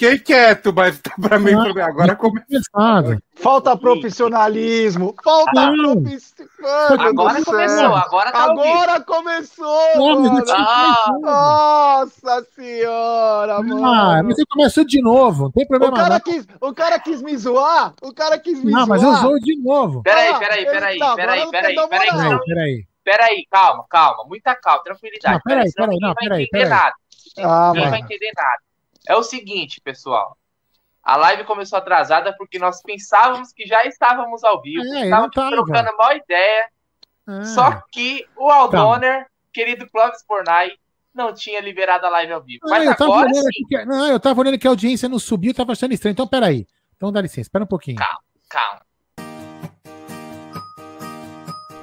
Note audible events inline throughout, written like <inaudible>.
fiquei quieto, mas pra mim, ah, agora começou. Falta profissionalismo. Falta profissionalismo. Agora começou, agora tá Agora começou. Ah, nossa senhora, mano. Ah, mas você começou de novo, não tem problema. O cara, quis, o cara quis me zoar. O cara quis me não, zoar. Não, mas eu zoo de novo. Peraí, peraí, peraí, peraí, peraí, peraí. Peraí, peraí, calma, calma, muita calma, tranquilidade. Não, peraí, peraí, não, peraí, peraí. Nada. Ah, ninguém vai entender nada. É o seguinte, pessoal. A live começou atrasada porque nós pensávamos que já estávamos ao vivo. É, estávamos trocando a maior ideia. É. Só que o Aldoner, querido Clóvis Bornai, não tinha liberado a live ao vivo. Mas eu agora sim. Que, não, eu tava olhando que a audiência não subiu, tava achando estranho. Então, peraí. Então dá licença, espera um pouquinho. Calma, calma.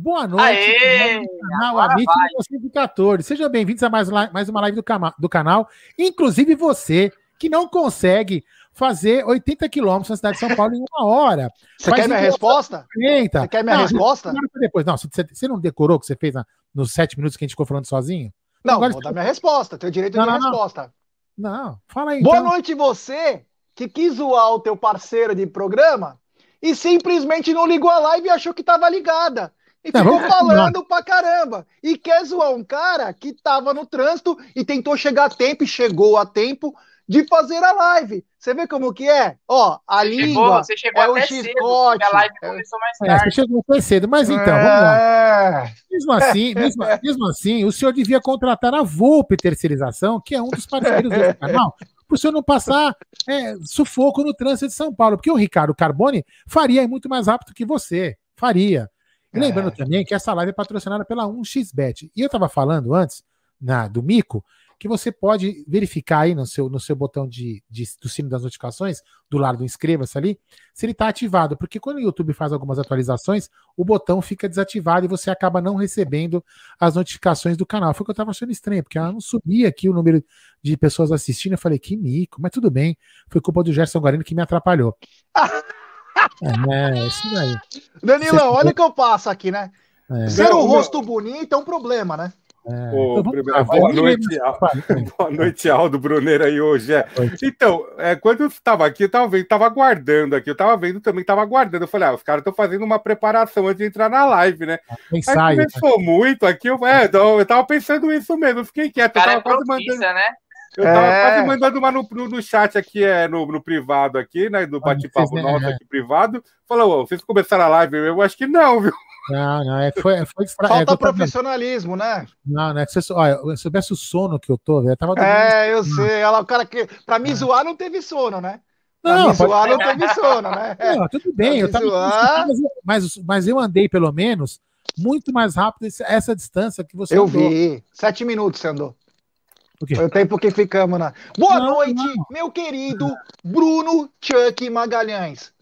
Boa noite, Aê, canal Amit 14. Sejam bem-vindos a mais, mais uma live do, do canal. Inclusive você que não consegue fazer 80 quilômetros na cidade de São Paulo em uma hora. Você quer minha resposta? Você quer minha não, resposta? Depois. Não, você, você não decorou o que você fez na, nos sete minutos que a gente ficou falando sozinho? Não, Agora, vou dar minha resposta. Tenho direito de não, resposta. Não, fala aí. Boa então. noite, você que quis zoar o teu parceiro de programa e simplesmente não ligou a live e achou que estava ligada. E ficou não, falando não. pra caramba. E quer zoar um cara que tava no trânsito e tentou chegar a tempo e chegou a tempo de fazer a live. Você vê como que é? Ó, a você língua chegou, você chegou é o chicote. a live começou mais tarde. É, você chegou mais cedo, mas então, é... vamos lá. Mesmo assim, <laughs> mesmo, mesmo, assim, o senhor devia contratar a Volpe Terceirização, que é um dos parceiros do canal, para o senhor não passar é, sufoco no trânsito de São Paulo, porque o Ricardo Carboni faria muito mais rápido que você, faria. E lembrando é. também que essa live é patrocinada pela 1xBet. E eu estava falando antes, na, do Mico, que você pode verificar aí no seu, no seu botão de, de do sino das notificações, do lado do inscreva-se ali, se ele está ativado. Porque quando o YouTube faz algumas atualizações, o botão fica desativado e você acaba não recebendo as notificações do canal. Foi o que eu estava achando estranho, porque ela não subia aqui o número de pessoas assistindo. Eu falei, que mico, mas tudo bem. Foi culpa do Gerson Guarino que me atrapalhou. <laughs> é, isso daí. Danilão, olha o que eu passo aqui, né? É. Ser um rosto bonito é um problema, né? É, primeiro, boa, noite, <laughs> boa noite, Aldo Bruneiro aí hoje. É. Então, é, quando eu estava aqui, eu estava vendo, estava aguardando aqui, eu estava vendo também, estava aguardando. Eu falei, ah, os caras estão fazendo uma preparação antes de entrar na live, né? Ensaio, aí começou né? muito aqui, eu, é, eu tava pensando isso mesmo, eu fiquei quieto. Cara eu tava é quase mandando. Né? Eu tava é. quase mandando uma no, no, no, chat aqui, é, no, no privado aqui, né? Do bate-papo nosso aqui privado. Falou, vocês começaram a live? Eu acho que não, viu? Não, não, é, foi, foi Falta é, profissionalismo, né? Não, não é que você, olha, se eu soubesse o sono que eu tô, eu tava É, eu sei. Ela, o cara que. Pra me é. zoar não teve sono, né? Pra não, me zoar não teve sono, né? <laughs> Não, tudo bem, eu tava. Zoar... Mas, mas eu andei, pelo menos, muito mais rápido essa distância que você Eu andou. vi. Sete minutos você andou. Foi o tempo que ficamos na. Boa não, noite, não. meu querido Bruno Chuck Magalhães.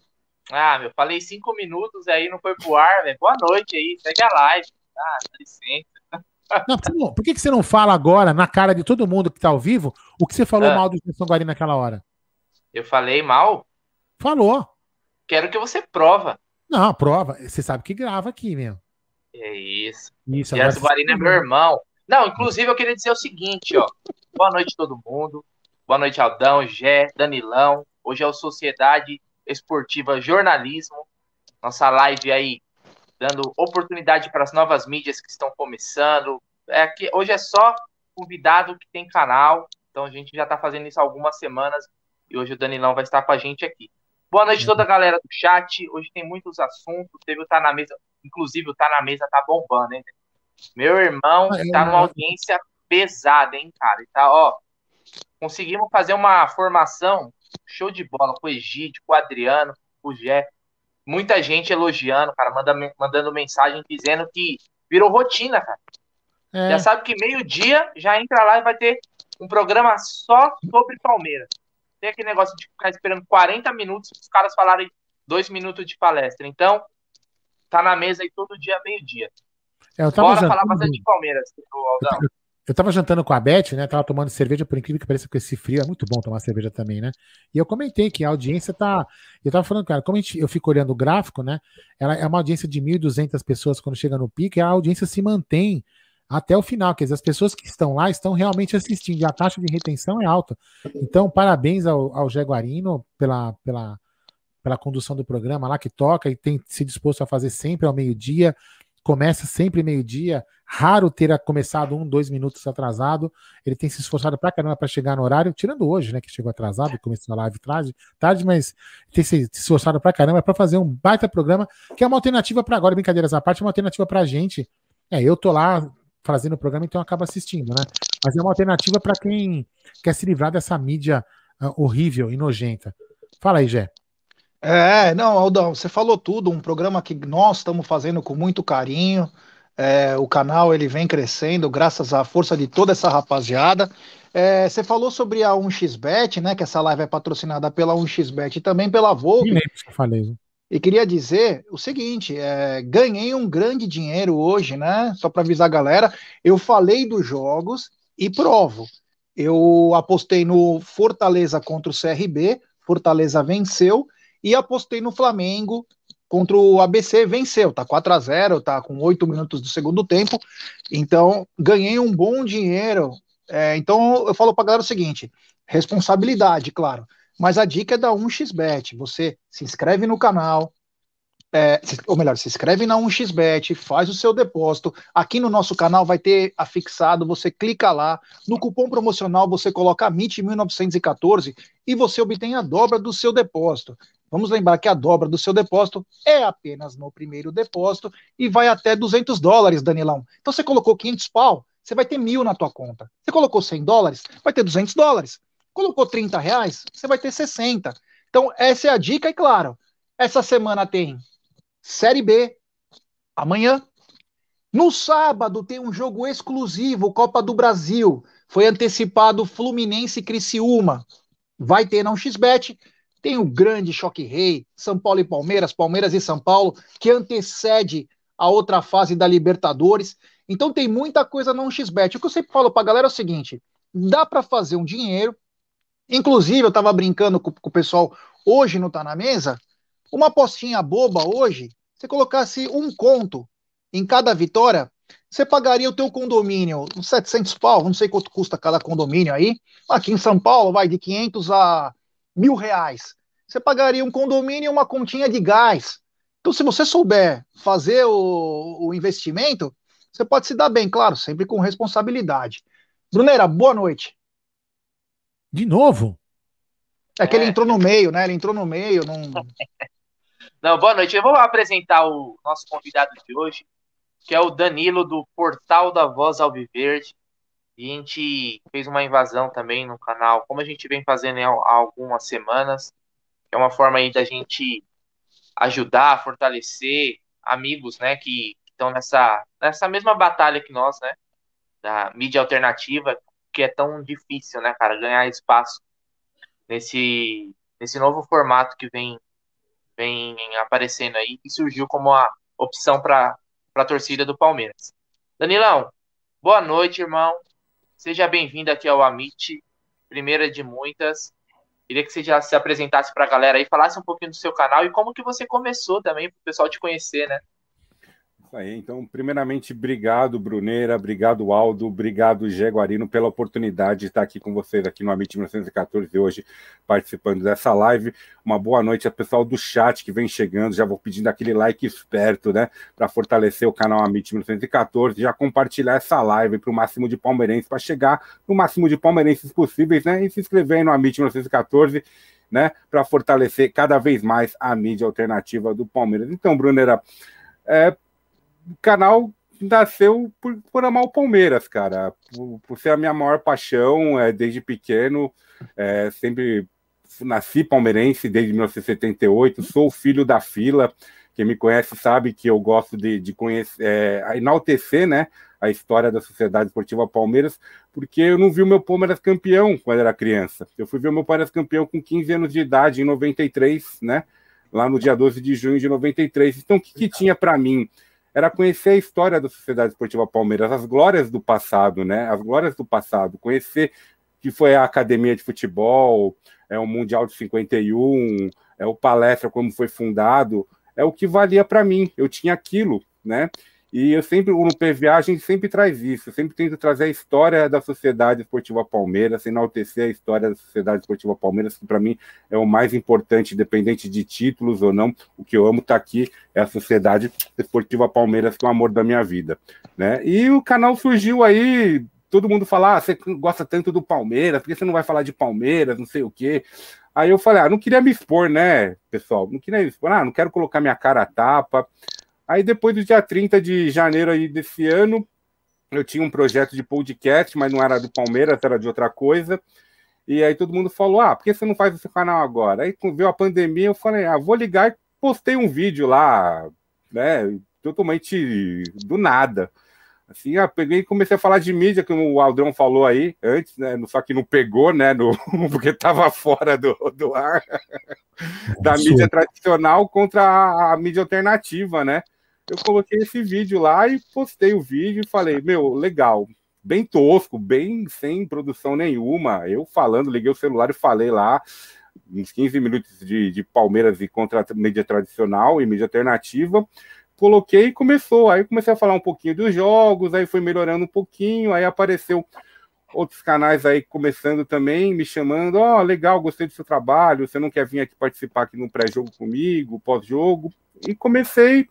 Ah, meu, falei cinco minutos aí, não foi pro ar, velho. Boa noite aí, segue a live. Ah, dá licença. Não, por, que, por que, você não fala agora, na cara de todo mundo que tá ao vivo, o que você falou ah. mal do Gerson Guarani naquela hora? Eu falei mal? Falou. Quero que você prova. Não, prova. Você sabe que grava aqui, meu. É isso. Isso. Gerson Guarani é meu irmão. Não, inclusive eu queria dizer o seguinte, ó. Boa noite todo mundo. Boa noite, Aldão, Gé, Danilão. Hoje é o Sociedade Esportiva Jornalismo. Nossa live aí dando oportunidade para as novas mídias que estão começando. É que hoje é só convidado que tem canal, então a gente já está fazendo isso há algumas semanas. E hoje o Danilão vai estar com a gente aqui. Boa noite toda a galera do chat. Hoje tem muitos assuntos. Teve o Tá na Mesa. Inclusive, o Tá na Mesa tá bombando, hein? Meu irmão ah, tá numa audiência pesada, hein, cara? E tá, ó. Conseguimos fazer uma formação show de bola com o Egídio, com o Adriano, com o Jé. Muita gente elogiando, cara, manda, mandando mensagem dizendo que virou rotina, cara. É. Já sabe que meio-dia já entra lá e vai ter um programa só sobre Palmeiras. Tem aquele negócio de ficar esperando 40 minutos para os caras falarem dois minutos de palestra. Então, tá na mesa aí todo dia, meio-dia. É, Bora jantando... falar bastante de Palmeiras, Aldão. Eu, eu tava jantando com a Beth, né? Tava tomando cerveja, por incrível que pareça, com esse frio. É muito bom tomar cerveja também, né? E eu comentei que a audiência tá. Eu tava falando, cara, como gente, eu fico olhando o gráfico, né? Ela é uma audiência de 1.200 pessoas quando chega no pico, e a audiência se mantém até o final. Quer dizer, as pessoas que estão lá estão realmente assistindo, e a taxa de retenção é alta. Então, parabéns ao, ao Jaguarino pela, pela, pela condução do programa lá que toca e tem se disposto a fazer sempre ao meio-dia. Começa sempre meio-dia, raro ter começado um, dois minutos atrasado. Ele tem se esforçado pra caramba para chegar no horário, tirando hoje, né, que chegou atrasado e começou a live tarde, tarde mas tem se esforçado pra caramba para fazer um baita programa, que é uma alternativa para agora, brincadeiras à parte, é uma alternativa pra gente. É, eu tô lá fazendo o programa, então acaba assistindo, né? Mas é uma alternativa para quem quer se livrar dessa mídia uh, horrível e nojenta. Fala aí, Jé. É, não, Aldão, você falou tudo, um programa que nós estamos fazendo com muito carinho. É, o canal ele vem crescendo graças à força de toda essa rapaziada. É, você falou sobre a 1xBet, né? Que essa live é patrocinada pela 1xBet e também pela Volvo. Eu falei. E queria dizer o seguinte: é, ganhei um grande dinheiro hoje, né? Só para avisar a galera, eu falei dos jogos e provo. Eu apostei no Fortaleza contra o CRB, Fortaleza venceu, e apostei no Flamengo contra o ABC, venceu, tá 4 a 0 tá com 8 minutos do segundo tempo, então ganhei um bom dinheiro. É, então eu falo pra galera o seguinte: responsabilidade, claro. Mas a dica é da 1xBet. Você se inscreve no canal, é, ou melhor, se inscreve na 1xBet, faz o seu depósito. Aqui no nosso canal vai ter afixado, você clica lá, no cupom promocional você coloca MIT1914 e você obtém a dobra do seu depósito. Vamos lembrar que a dobra do seu depósito é apenas no primeiro depósito e vai até 200 dólares, Danilão. Então você colocou 500 pau, você vai ter mil na tua conta. Você colocou 100 dólares, vai ter 200 dólares. Colocou 30 reais, você vai ter 60. Então, essa é a dica, e claro, essa semana tem Série B, amanhã. No sábado tem um jogo exclusivo, Copa do Brasil. Foi antecipado Fluminense e Criciúma. Vai ter não XBet. Tem o grande choque rei, São Paulo e Palmeiras, Palmeiras e São Paulo, que antecede a outra fase da Libertadores. Então tem muita coisa não XBet. O que eu sempre falo para a galera é o seguinte: dá para fazer um dinheiro Inclusive, eu estava brincando com, com, o pessoal hoje não Tá Na Mesa, uma postinha boba hoje, você colocasse um conto em cada vitória, você pagaria o teu condomínio, uns 700 pau, não sei quanto custa cada condomínio aí, aqui em São Paulo vai de 500 a mil reais. Você pagaria um condomínio e uma continha de gás. Então, se você souber fazer o, o investimento, você pode se dar bem, claro, sempre com responsabilidade. Brunera, boa noite. De novo? É que ele é. entrou no meio, né? Ele entrou no meio. Não... <laughs> não, boa noite. Eu vou apresentar o nosso convidado de hoje, que é o Danilo do Portal da Voz Alviverde. A gente fez uma invasão também no canal, como a gente vem fazendo há algumas semanas. É uma forma aí da gente ajudar, fortalecer amigos, né, que estão nessa, nessa mesma batalha que nós, né, da mídia alternativa, que é tão difícil, né, cara, ganhar espaço nesse, nesse novo formato que vem, vem aparecendo aí, que surgiu como a opção para a torcida do Palmeiras. Danilão, boa noite, irmão. Seja bem-vindo aqui ao Amit, primeira de muitas. Queria que você já se apresentasse para a galera aí, falasse um pouquinho do seu canal e como que você começou também, para o pessoal te conhecer, né? Aí, então, primeiramente, obrigado, Bruneira, obrigado, Aldo, obrigado, Jaguarino, pela oportunidade de estar aqui com vocês aqui no Amit 1914 hoje, participando dessa live. Uma boa noite ao pessoal do chat que vem chegando, já vou pedindo aquele like esperto, né, para fortalecer o canal Amit 1914, já compartilhar essa live para o máximo de palmeirenses, para chegar no máximo de palmeirenses possíveis, né, e se inscrever aí no Amit 1914, né, para fortalecer cada vez mais a mídia alternativa do Palmeiras. Então, Brunera, é, canal nasceu por, por amar o Palmeiras, cara, por, por, ser a minha maior paixão é, desde pequeno, é, sempre nasci palmeirense desde 1978, sou filho da fila, quem me conhece sabe que eu gosto de, de conhecer, é, enaltecer, né, a história da Sociedade Esportiva Palmeiras, porque eu não vi o meu Palmeiras campeão quando era criança. Eu fui ver o meu Palmeiras campeão com 15 anos de idade, em 93, né, lá no dia 12 de junho de 93. Então, o que, que tinha para mim? Era conhecer a história da Sociedade Esportiva Palmeiras, as glórias do passado, né? As glórias do passado, conhecer que foi a academia de futebol, é o Mundial de 51, é o Palestra como foi fundado, é o que valia para mim. Eu tinha aquilo, né? E eu sempre, no PVA, a gente sempre traz isso, sempre tento trazer a história da Sociedade Esportiva Palmeiras, enaltecer a história da Sociedade Esportiva Palmeiras, que para mim é o mais importante, independente de títulos ou não. O que eu amo estar tá aqui é a Sociedade Esportiva Palmeiras, que é o amor da minha vida. Né? E o canal surgiu aí, todo mundo fala, ah, você gosta tanto do Palmeiras, por que você não vai falar de Palmeiras, não sei o quê. Aí eu falei, ah, não queria me expor, né, pessoal? Não queria me expor, ah, não quero colocar minha cara a tapa. Aí depois do dia 30 de janeiro aí desse ano, eu tinha um projeto de podcast, mas não era do Palmeiras, era de outra coisa. E aí todo mundo falou: ah, por que você não faz esse canal agora? Aí veio a pandemia, eu falei: ah, vou ligar e postei um vídeo lá, né? Totalmente do nada. Assim, ah, peguei e comecei a falar de mídia, que o Aldrão falou aí antes, né? Só que não pegou, né? No, <laughs> porque estava fora do, do ar <laughs> da mídia tradicional contra a, a mídia alternativa, né? Eu coloquei esse vídeo lá e postei o vídeo e falei, meu, legal, bem tosco, bem sem produção nenhuma. Eu falando, liguei o celular e falei lá uns 15 minutos de, de Palmeiras e contra mídia tradicional e mídia alternativa. Coloquei e começou. Aí comecei a falar um pouquinho dos jogos, aí foi melhorando um pouquinho, aí apareceu outros canais aí começando também, me chamando, ó, oh, legal, gostei do seu trabalho, você não quer vir aqui participar aqui no pré-jogo comigo, pós-jogo? E comecei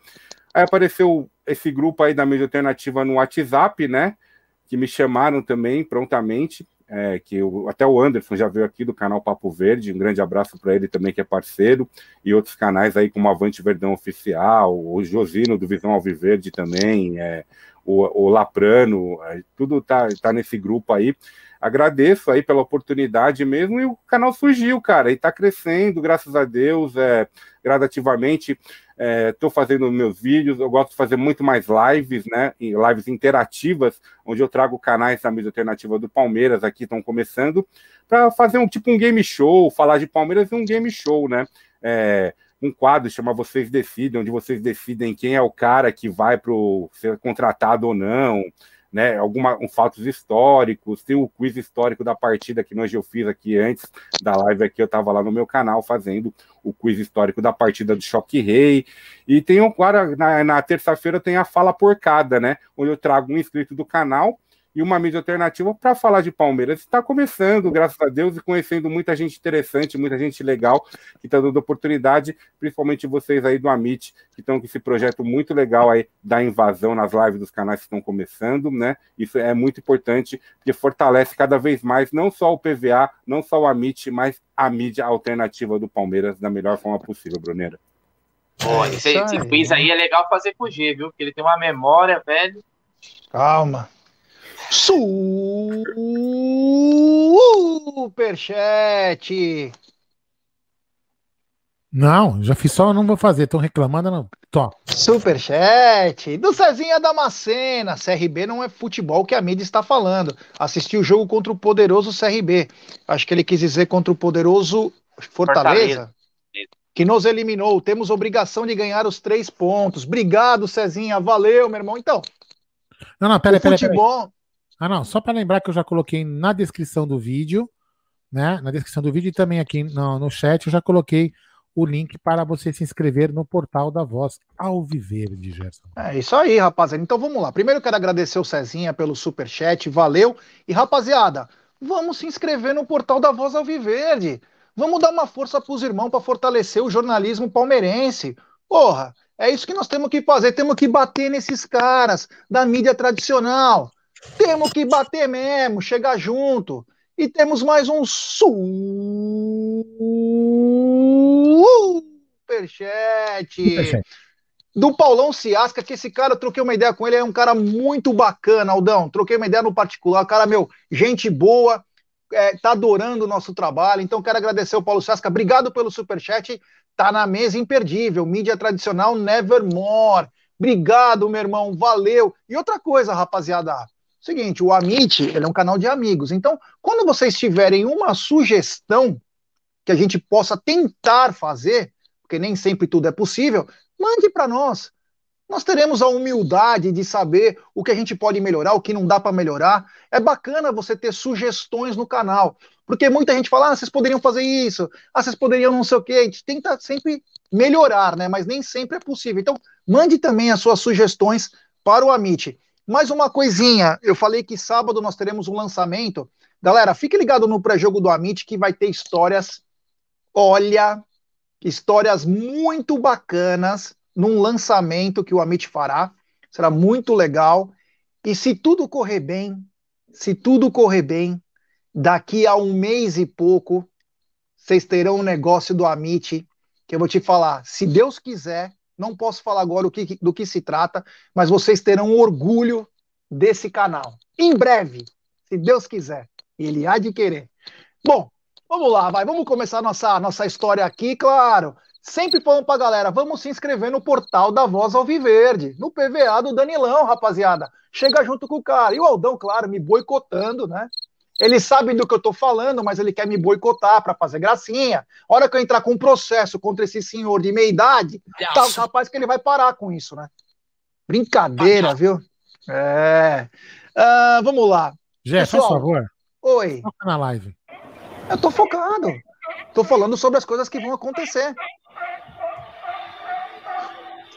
Aí apareceu esse grupo aí da mídia alternativa no WhatsApp, né? Que me chamaram também prontamente. É, que eu, até o Anderson já veio aqui do canal Papo Verde, um grande abraço para ele também, que é parceiro, e outros canais aí como Avante Verdão Oficial, o Josino do Visão Alviverde também, é, o, o Laprano, é, tudo tá, tá nesse grupo aí. Agradeço aí pela oportunidade mesmo, e o canal surgiu, cara, e tá crescendo, graças a Deus, é, gradativamente estou é, fazendo meus vídeos, eu gosto de fazer muito mais lives, né? Lives interativas, onde eu trago canais da mídia alternativa do Palmeiras aqui, estão começando, para fazer um tipo um game show, falar de Palmeiras e um game show, né? É, um quadro chama Vocês Decidem, onde vocês decidem quem é o cara que vai para ser contratado ou não né, alguma, um, fatos históricos, tem o quiz histórico da partida que nós eu fiz aqui antes da live aqui, eu estava lá no meu canal fazendo o quiz histórico da partida do Choque Rei, e tem agora, na, na terça-feira tem a Fala Porcada, né, onde eu trago um inscrito do canal e uma mídia alternativa para falar de Palmeiras. Está começando, graças a Deus, e conhecendo muita gente interessante, muita gente legal, que está dando oportunidade, principalmente vocês aí do Amit, que estão com esse projeto muito legal aí da invasão nas lives dos canais que estão começando, né? Isso é muito importante, porque fortalece cada vez mais não só o PVA, não só o Amit, mas a mídia alternativa do Palmeiras da melhor forma possível, Bruneira. Pô, esse, esse quiz aí é legal fazer com o G, viu? Porque ele tem uma memória, velho. Calma. Superchat. Não, já fiz só, não vou fazer. Estão reclamando, não. Top. Superchat. Do Cezinha Damascena. CRB não é futebol que a mídia está falando. Assisti o jogo contra o poderoso CRB. Acho que ele quis dizer contra o poderoso Fortaleza. Fortaleza. Que nos eliminou. Temos obrigação de ganhar os três pontos. Obrigado, Cezinha. Valeu, meu irmão. Então. Não, não, pera, pera, futebol... Ah, não, só para lembrar que eu já coloquei na descrição do vídeo, né? Na descrição do vídeo e também aqui no, no chat eu já coloquei o link para você se inscrever no portal da Voz ao viver de Gerson. É isso aí, rapaziada. Então vamos lá. Primeiro eu quero agradecer o Cezinha pelo super chat, valeu. E rapaziada, vamos se inscrever no portal da Voz ao Viverde. Vamos dar uma força para os irmãos para fortalecer o jornalismo palmeirense. Porra, é isso que nós temos que fazer. Temos que bater nesses caras da mídia tradicional. Temos que bater mesmo, chegar junto. E temos mais um superchat. superchat. Do Paulão Ciasca, que esse cara, eu troquei uma ideia com ele, é um cara muito bacana, Aldão. Troquei uma ideia no particular, cara, meu, gente boa, é, tá adorando o nosso trabalho. Então, quero agradecer o Paulo Ciasca. Obrigado pelo superchat. Tá na mesa imperdível. Mídia tradicional Nevermore. Obrigado, meu irmão. Valeu. E outra coisa, rapaziada. Seguinte, o Amit, ele é um canal de amigos. Então, quando vocês tiverem uma sugestão que a gente possa tentar fazer, porque nem sempre tudo é possível, mande para nós. Nós teremos a humildade de saber o que a gente pode melhorar, o que não dá para melhorar. É bacana você ter sugestões no canal, porque muita gente fala: ah, vocês poderiam fazer isso, ah, vocês poderiam não sei o quê. A gente tenta sempre melhorar, né? Mas nem sempre é possível. Então, mande também as suas sugestões para o Amit. Mais uma coisinha, eu falei que sábado nós teremos um lançamento. Galera, fique ligado no pré-jogo do Amit que vai ter histórias, olha, histórias muito bacanas num lançamento que o Amit fará. Será muito legal. E se tudo correr bem, se tudo correr bem, daqui a um mês e pouco, vocês terão um negócio do Amit que eu vou te falar. Se Deus quiser, não posso falar agora que, do que se trata, mas vocês terão orgulho desse canal. Em breve, se Deus quiser. Ele há de querer. Bom, vamos lá, vai. Vamos começar nossa, nossa história aqui, claro. Sempre falando pra galera, vamos se inscrever no portal da Voz Alviverde, no PVA do Danilão, rapaziada. Chega junto com o cara. E o Aldão, claro, me boicotando, né? Ele sabe do que eu estou falando, mas ele quer me boicotar para fazer gracinha. A hora que eu entrar com um processo contra esse senhor de meia idade, tá capaz que ele vai parar com isso, né? Brincadeira, viu? É. Uh, vamos lá. Jé, por favor. Oi. Foca na live. Eu tô focado. Tô falando sobre as coisas que vão acontecer.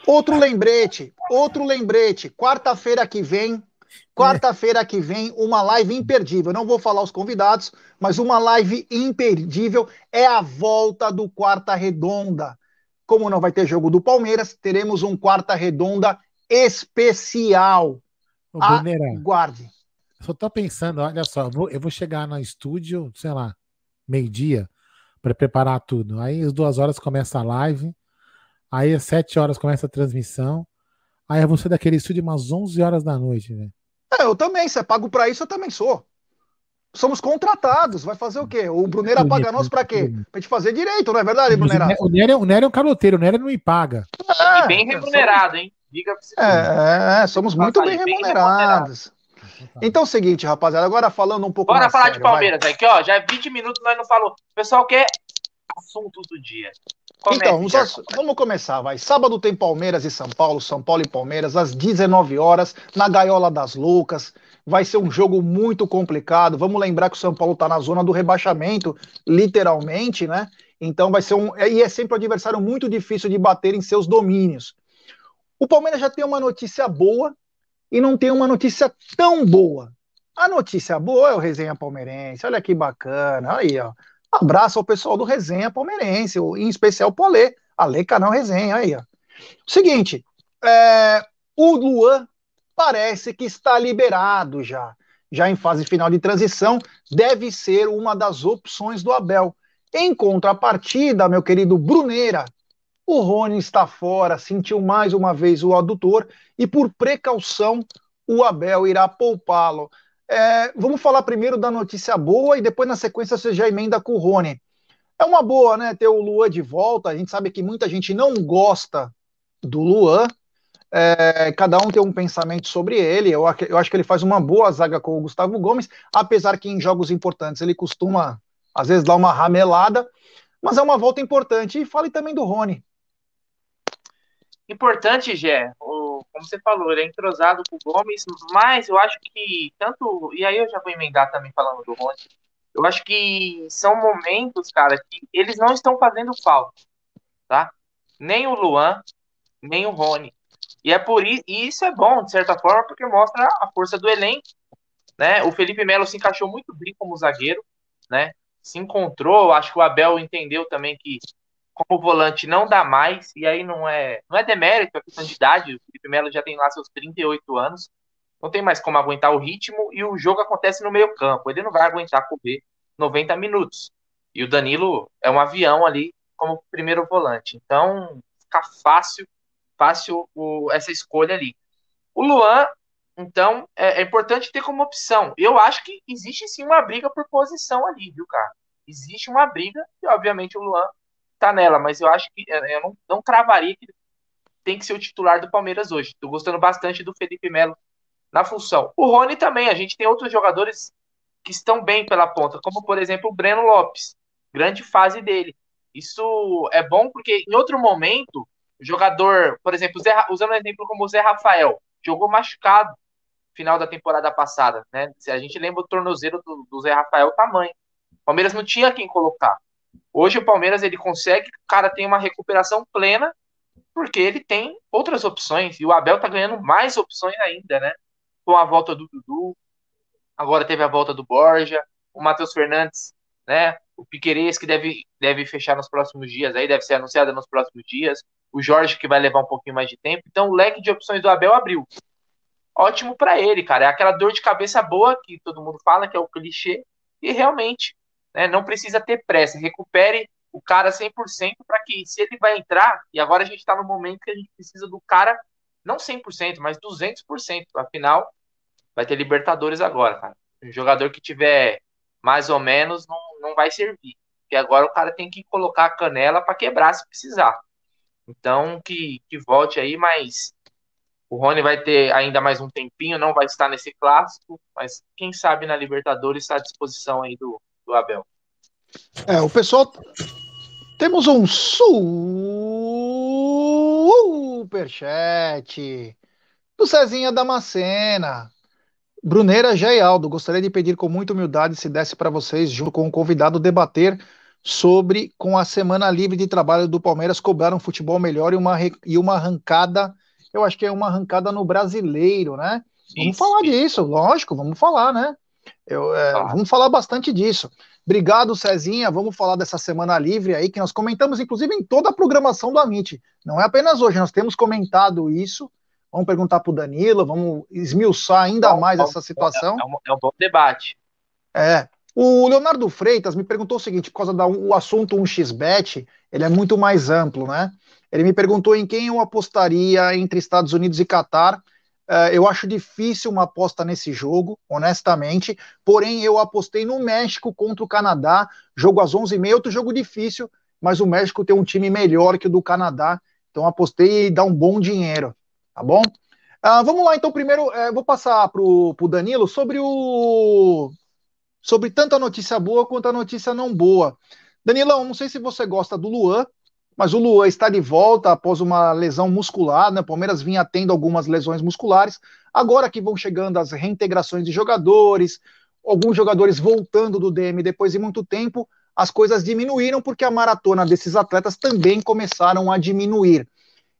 Outro lembrete, outro lembrete. Quarta-feira que vem Quarta-feira que vem, uma live imperdível. Não vou falar os convidados, mas uma live imperdível é a volta do Quarta Redonda. Como não vai ter jogo do Palmeiras, teremos um Quarta Redonda especial. Ô, Aguarde. Só tô pensando, olha só, eu vou, eu vou chegar no estúdio, sei lá, meio-dia, para preparar tudo. Aí às duas horas começa a live, aí às sete horas começa a transmissão, aí eu vou sair daquele estúdio umas onze horas da noite, velho. É, eu também. Se é pago para isso, eu também sou. Somos contratados. Vai fazer o quê? O Bruneira paga nós para quê? Pra gente fazer direito, não é verdade, Bruneira? O Nery, o Nery é um caloteiro, o Nery não me paga. É, e bem remunerado, hein? Diga pra É, é somos muito bem remunerados. Então é o seguinte, rapaziada, agora falando um pouco Bora falar sério, de Palmeiras vai. aqui, ó. Já é 20 minutos, nós não falou. O pessoal quer assuntos do dia. Comece, então, vamos, vamos começar, vai. Sábado tem Palmeiras e São Paulo, São Paulo e Palmeiras, às 19 horas, na Gaiola das Loucas. Vai ser um jogo muito complicado. Vamos lembrar que o São Paulo está na zona do rebaixamento, literalmente, né? Então vai ser um. E é sempre um adversário muito difícil de bater em seus domínios. O Palmeiras já tem uma notícia boa e não tem uma notícia tão boa. A notícia boa é o resenha palmeirense. Olha que bacana. Aí, ó. Abraço ao pessoal do Resenha Palmeirense, em especial pro Alê. Alê Canal Resenha, aí, ó. Seguinte, é, o Luan parece que está liberado já. Já em fase final de transição, deve ser uma das opções do Abel. Em contrapartida, meu querido Bruneira, o Rony está fora, sentiu mais uma vez o adutor e, por precaução, o Abel irá poupá-lo. É, vamos falar primeiro da notícia boa e depois, na sequência, você já emenda com o Rony. É uma boa, né, ter o Luan de volta. A gente sabe que muita gente não gosta do Luan. É, cada um tem um pensamento sobre ele. Eu, eu acho que ele faz uma boa zaga com o Gustavo Gomes, apesar que em jogos importantes ele costuma, às vezes, dar uma ramelada. Mas é uma volta importante. E fale também do Rony. Importante, Gé. O como você falou, ele é entrosado com o Gomes, mas eu acho que tanto. E aí eu já vou emendar também falando do Rony. Eu acho que são momentos, cara, que eles não estão fazendo falta. tá? Nem o Luan, nem o Rony. E é por isso, e isso é bom, de certa forma, porque mostra a força do elenco. Né? O Felipe Melo se encaixou muito bem como zagueiro, né? Se encontrou, acho que o Abel entendeu também que como volante não dá mais, e aí não é, não é demérito, é questão de idade. O Felipe Melo já tem lá seus 38 anos, não tem mais como aguentar o ritmo e o jogo acontece no meio campo. Ele não vai aguentar correr 90 minutos. E o Danilo é um avião ali como primeiro volante. Então, fica fácil, fácil o, essa escolha ali. O Luan, então, é, é, importante ter como opção. Eu acho que existe sim uma briga por posição ali, viu, cara? Existe uma briga, e obviamente o Luan tá nela, mas eu acho que é, eu não, não cravaria que tem que ser o titular do Palmeiras hoje. Tô gostando bastante do Felipe Melo na função. O Rony também, a gente tem outros jogadores que estão bem pela ponta, como por exemplo o Breno Lopes, grande fase dele. Isso é bom porque em outro momento, o jogador, por exemplo, Zé, usando um exemplo como o Zé Rafael, jogou machucado final da temporada passada, né? Se a gente lembra o tornozeiro do, do Zé Rafael, tamanho. O Palmeiras não tinha quem colocar. Hoje o Palmeiras ele consegue, o cara tem uma recuperação plena, porque ele tem outras opções e o Abel tá ganhando mais opções ainda, né? com a volta do Dudu, agora teve a volta do Borja, o Matheus Fernandes, né? O Piquerez que deve, deve fechar nos próximos dias, aí deve ser anunciado nos próximos dias. O Jorge que vai levar um pouquinho mais de tempo. Então o leque de opções do Abel abriu. Ótimo para ele, cara. É aquela dor de cabeça boa que todo mundo fala, que é o clichê. E realmente, né, não precisa ter pressa. Recupere o cara 100% para que, se ele vai entrar, e agora a gente está no momento que a gente precisa do cara, não 100%, mas 200%. Afinal, vai ter Libertadores agora, cara. Um jogador que tiver mais ou menos não, não vai servir. Porque agora o cara tem que colocar a canela para quebrar se precisar. Então, que, que volte aí, mas o Rony vai ter ainda mais um tempinho, não vai estar nesse clássico, mas quem sabe na Libertadores está à disposição aí do, do Abel. É, o pessoal. Temos um superchat do Cezinha Damascena. Bruneira Aldo, gostaria de pedir com muita humildade se desse para vocês, junto com o convidado, debater sobre, com a semana livre de trabalho do Palmeiras, cobrar um futebol melhor e uma, e uma arrancada, eu acho que é uma arrancada no brasileiro, né? Vamos falar disso, lógico, vamos falar, né? Eu, é, Vamos falar bastante disso. Obrigado, Cezinha. Vamos falar dessa semana livre aí, que nós comentamos, inclusive, em toda a programação do Amit. Não é apenas hoje, nós temos comentado isso Vamos perguntar para o Danilo, vamos esmiuçar ainda mais essa situação. É, é, um, é um bom debate. É. O Leonardo Freitas me perguntou o seguinte, por causa do assunto 1xBet, ele é muito mais amplo, né? Ele me perguntou em quem eu apostaria entre Estados Unidos e Catar. Uh, eu acho difícil uma aposta nesse jogo, honestamente. Porém, eu apostei no México contra o Canadá, jogo às 11h30, outro jogo difícil, mas o México tem um time melhor que o do Canadá. Então, apostei e dá um bom dinheiro tá bom? Ah, vamos lá, então, primeiro, é, vou passar para o Danilo sobre o. sobre tanto a notícia boa quanto a notícia não boa. Danilão, não sei se você gosta do Luan, mas o Luan está de volta após uma lesão muscular, né? O Palmeiras vinha tendo algumas lesões musculares. Agora que vão chegando as reintegrações de jogadores, alguns jogadores voltando do DM depois de muito tempo, as coisas diminuíram porque a maratona desses atletas também começaram a diminuir.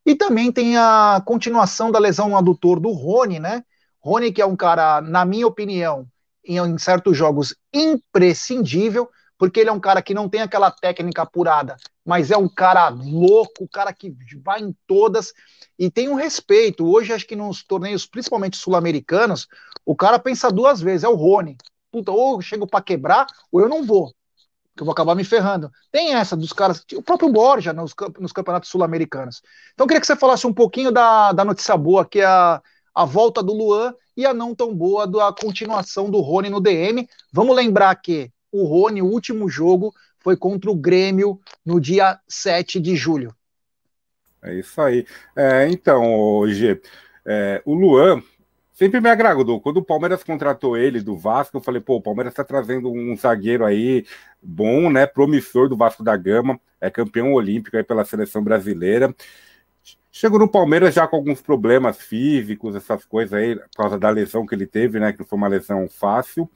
E também tem a continuação da lesão adutor do Rony, né? Rony, que é um cara, na minha opinião, em, em certos jogos imprescindível, porque ele é um cara que não tem aquela técnica apurada, mas é um cara louco, cara que vai em todas e tem um respeito. Hoje, acho que nos torneios, principalmente sul-americanos, o cara pensa duas vezes, é o Rony. Puta, ou eu chego para quebrar, ou eu não vou que eu vou acabar me ferrando. Tem essa dos caras, o próprio Borja nos, nos campeonatos sul-americanos. Então eu queria que você falasse um pouquinho da, da notícia boa, que é a, a volta do Luan e a não tão boa da continuação do Rony no DM. Vamos lembrar que o Rony, o último jogo, foi contra o Grêmio no dia 7 de julho. É isso aí. É, então, hoje, é, o Luan, sempre me agradou. Quando o Palmeiras contratou ele do Vasco, eu falei, pô, o Palmeiras está trazendo um zagueiro aí bom, né? Promissor do Vasco da Gama, é campeão olímpico aí pela seleção brasileira. Chegou no Palmeiras já com alguns problemas físicos, essas coisas aí, por causa da lesão que ele teve, né? Que não foi uma lesão fácil.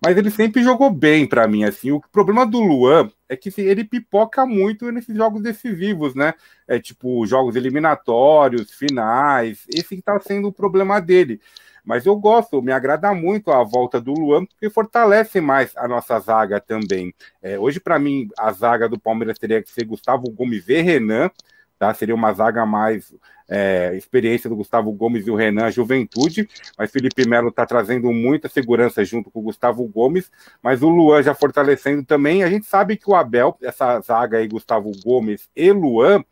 Mas ele sempre jogou bem para mim, assim. O problema do Luan é que ele pipoca muito nesses jogos decisivos, né? É tipo jogos eliminatórios, finais. Esse que tá sendo o problema dele. Mas eu gosto, me agrada muito a volta do Luan, porque fortalece mais a nossa zaga também. É, hoje, para mim, a zaga do Palmeiras teria que ser Gustavo Gomes e Renan, tá? Seria uma zaga mais é, experiência do Gustavo Gomes e o Renan Juventude, mas Felipe Melo está trazendo muita segurança junto com o Gustavo Gomes, mas o Luan já fortalecendo também. A gente sabe que o Abel, essa zaga aí, Gustavo Gomes e Luan,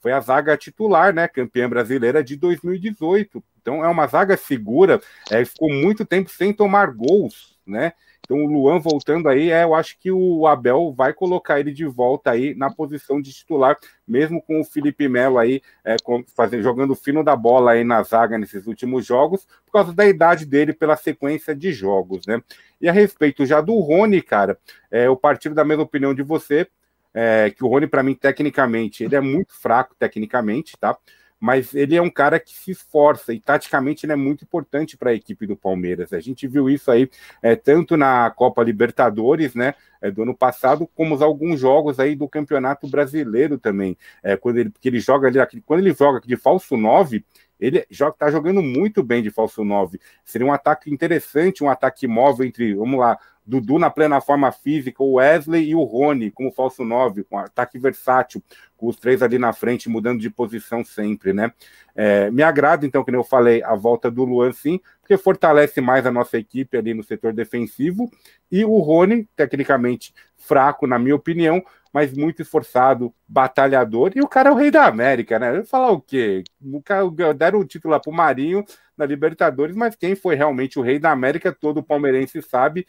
foi a zaga titular, né? Campeã brasileira de 2018. Então é uma zaga segura, é, ficou muito tempo sem tomar gols, né? Então, o Luan voltando aí, é, eu acho que o Abel vai colocar ele de volta aí na posição de titular, mesmo com o Felipe Melo aí é, com, fazer, jogando fino da bola aí na zaga nesses últimos jogos, por causa da idade dele, pela sequência de jogos, né? E a respeito já do Rony, cara, é, eu partilho da mesma opinião de você, é, que o Rony, para mim, tecnicamente, ele é muito fraco tecnicamente, tá? Mas ele é um cara que se esforça e taticamente ele é muito importante para a equipe do Palmeiras. A gente viu isso aí é, tanto na Copa Libertadores, né, é, do ano passado, como alguns jogos aí do Campeonato Brasileiro também. É, quando ele, porque ele joga ali, quando ele joga de falso 9, ele está jogando muito bem de falso 9. Seria um ataque interessante, um ataque móvel entre, vamos lá, Dudu na plena forma física, o Wesley e o Rony como falso 9, com ataque versátil, com os três ali na frente, mudando de posição sempre, né? É, me agrada, então, que eu falei, a volta do Luan, sim, porque fortalece mais a nossa equipe ali no setor defensivo, e o Rony, tecnicamente fraco, na minha opinião, mas muito esforçado, batalhador, e o cara é o rei da América, né? Eu falar o quê? O cara, deram o título lá pro Marinho na Libertadores, mas quem foi realmente o rei da América, todo palmeirense sabe,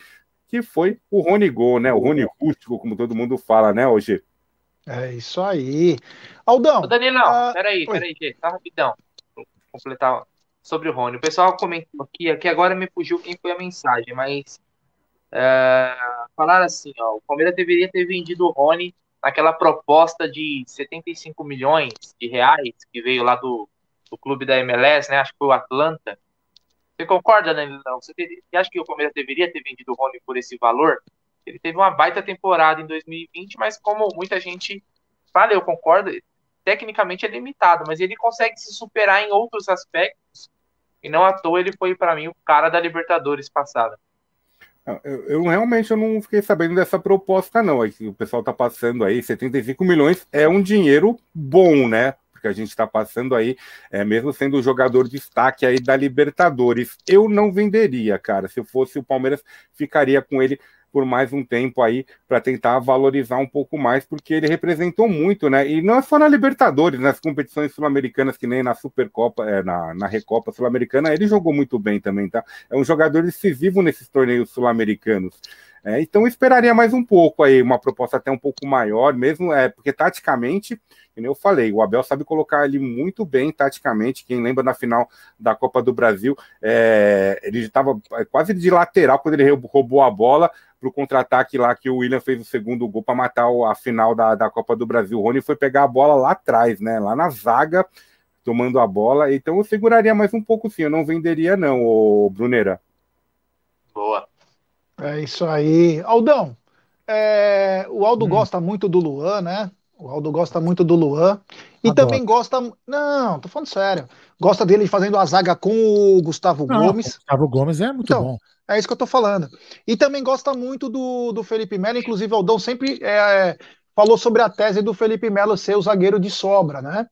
que foi o Rony Gol, né? O Rony Rústico, como todo mundo fala, né, hoje. É isso aí. Aldão. Ô, Danilão, uh... peraí, peraí, gente, tá rapidão. Vou completar sobre o Rony. O pessoal comentou aqui, aqui agora me fugiu quem foi a mensagem, mas é, falaram assim, ó, o Palmeiras deveria ter vendido o Rony naquela proposta de 75 milhões de reais que veio lá do, do clube da MLS, né? Acho que foi o Atlanta. Você concorda, Não? Você, você acha que o Palmeiras deveria ter vendido o Rony por esse valor? Ele teve uma baita temporada em 2020, mas como muita gente fala, eu concordo, tecnicamente é limitado, mas ele consegue se superar em outros aspectos. E não à toa ele foi, para mim, o cara da Libertadores passada. Eu, eu, realmente eu não fiquei sabendo dessa proposta, não. o pessoal está passando aí, 75 milhões é um dinheiro bom, né? que a gente está passando aí, é, mesmo sendo o jogador de destaque aí da Libertadores. Eu não venderia, cara. Se eu fosse o Palmeiras, ficaria com ele por mais um tempo aí para tentar valorizar um pouco mais, porque ele representou muito, né? E não é só na Libertadores, nas competições sul-americanas, que nem na Supercopa, é, na, na Recopa Sul-Americana, ele jogou muito bem também, tá? É um jogador decisivo nesses torneios sul-americanos. É, então esperaria mais um pouco aí, uma proposta até um pouco maior, mesmo é porque taticamente, como eu falei, o Abel sabe colocar ali muito bem taticamente. Quem lembra na final da Copa do Brasil, é, ele estava é, quase de lateral quando ele roubou a bola para o contra-ataque lá que o William fez o segundo gol para matar a final da, da Copa do Brasil. O Rony foi pegar a bola lá atrás, né? Lá na zaga, tomando a bola. Então eu seguraria mais um pouco sim, eu não venderia, não, o Brunera. Boa. É isso aí. Aldão, é, o Aldo hum. gosta muito do Luan, né? O Aldo gosta muito do Luan. E Adoro. também gosta. Não, tô falando sério. Gosta dele fazendo a zaga com o Gustavo Não, Gomes. O Gustavo Gomes é muito então, bom. É isso que eu tô falando. E também gosta muito do, do Felipe Melo. Inclusive, o Aldão sempre é, falou sobre a tese do Felipe Melo ser o zagueiro de sobra, né?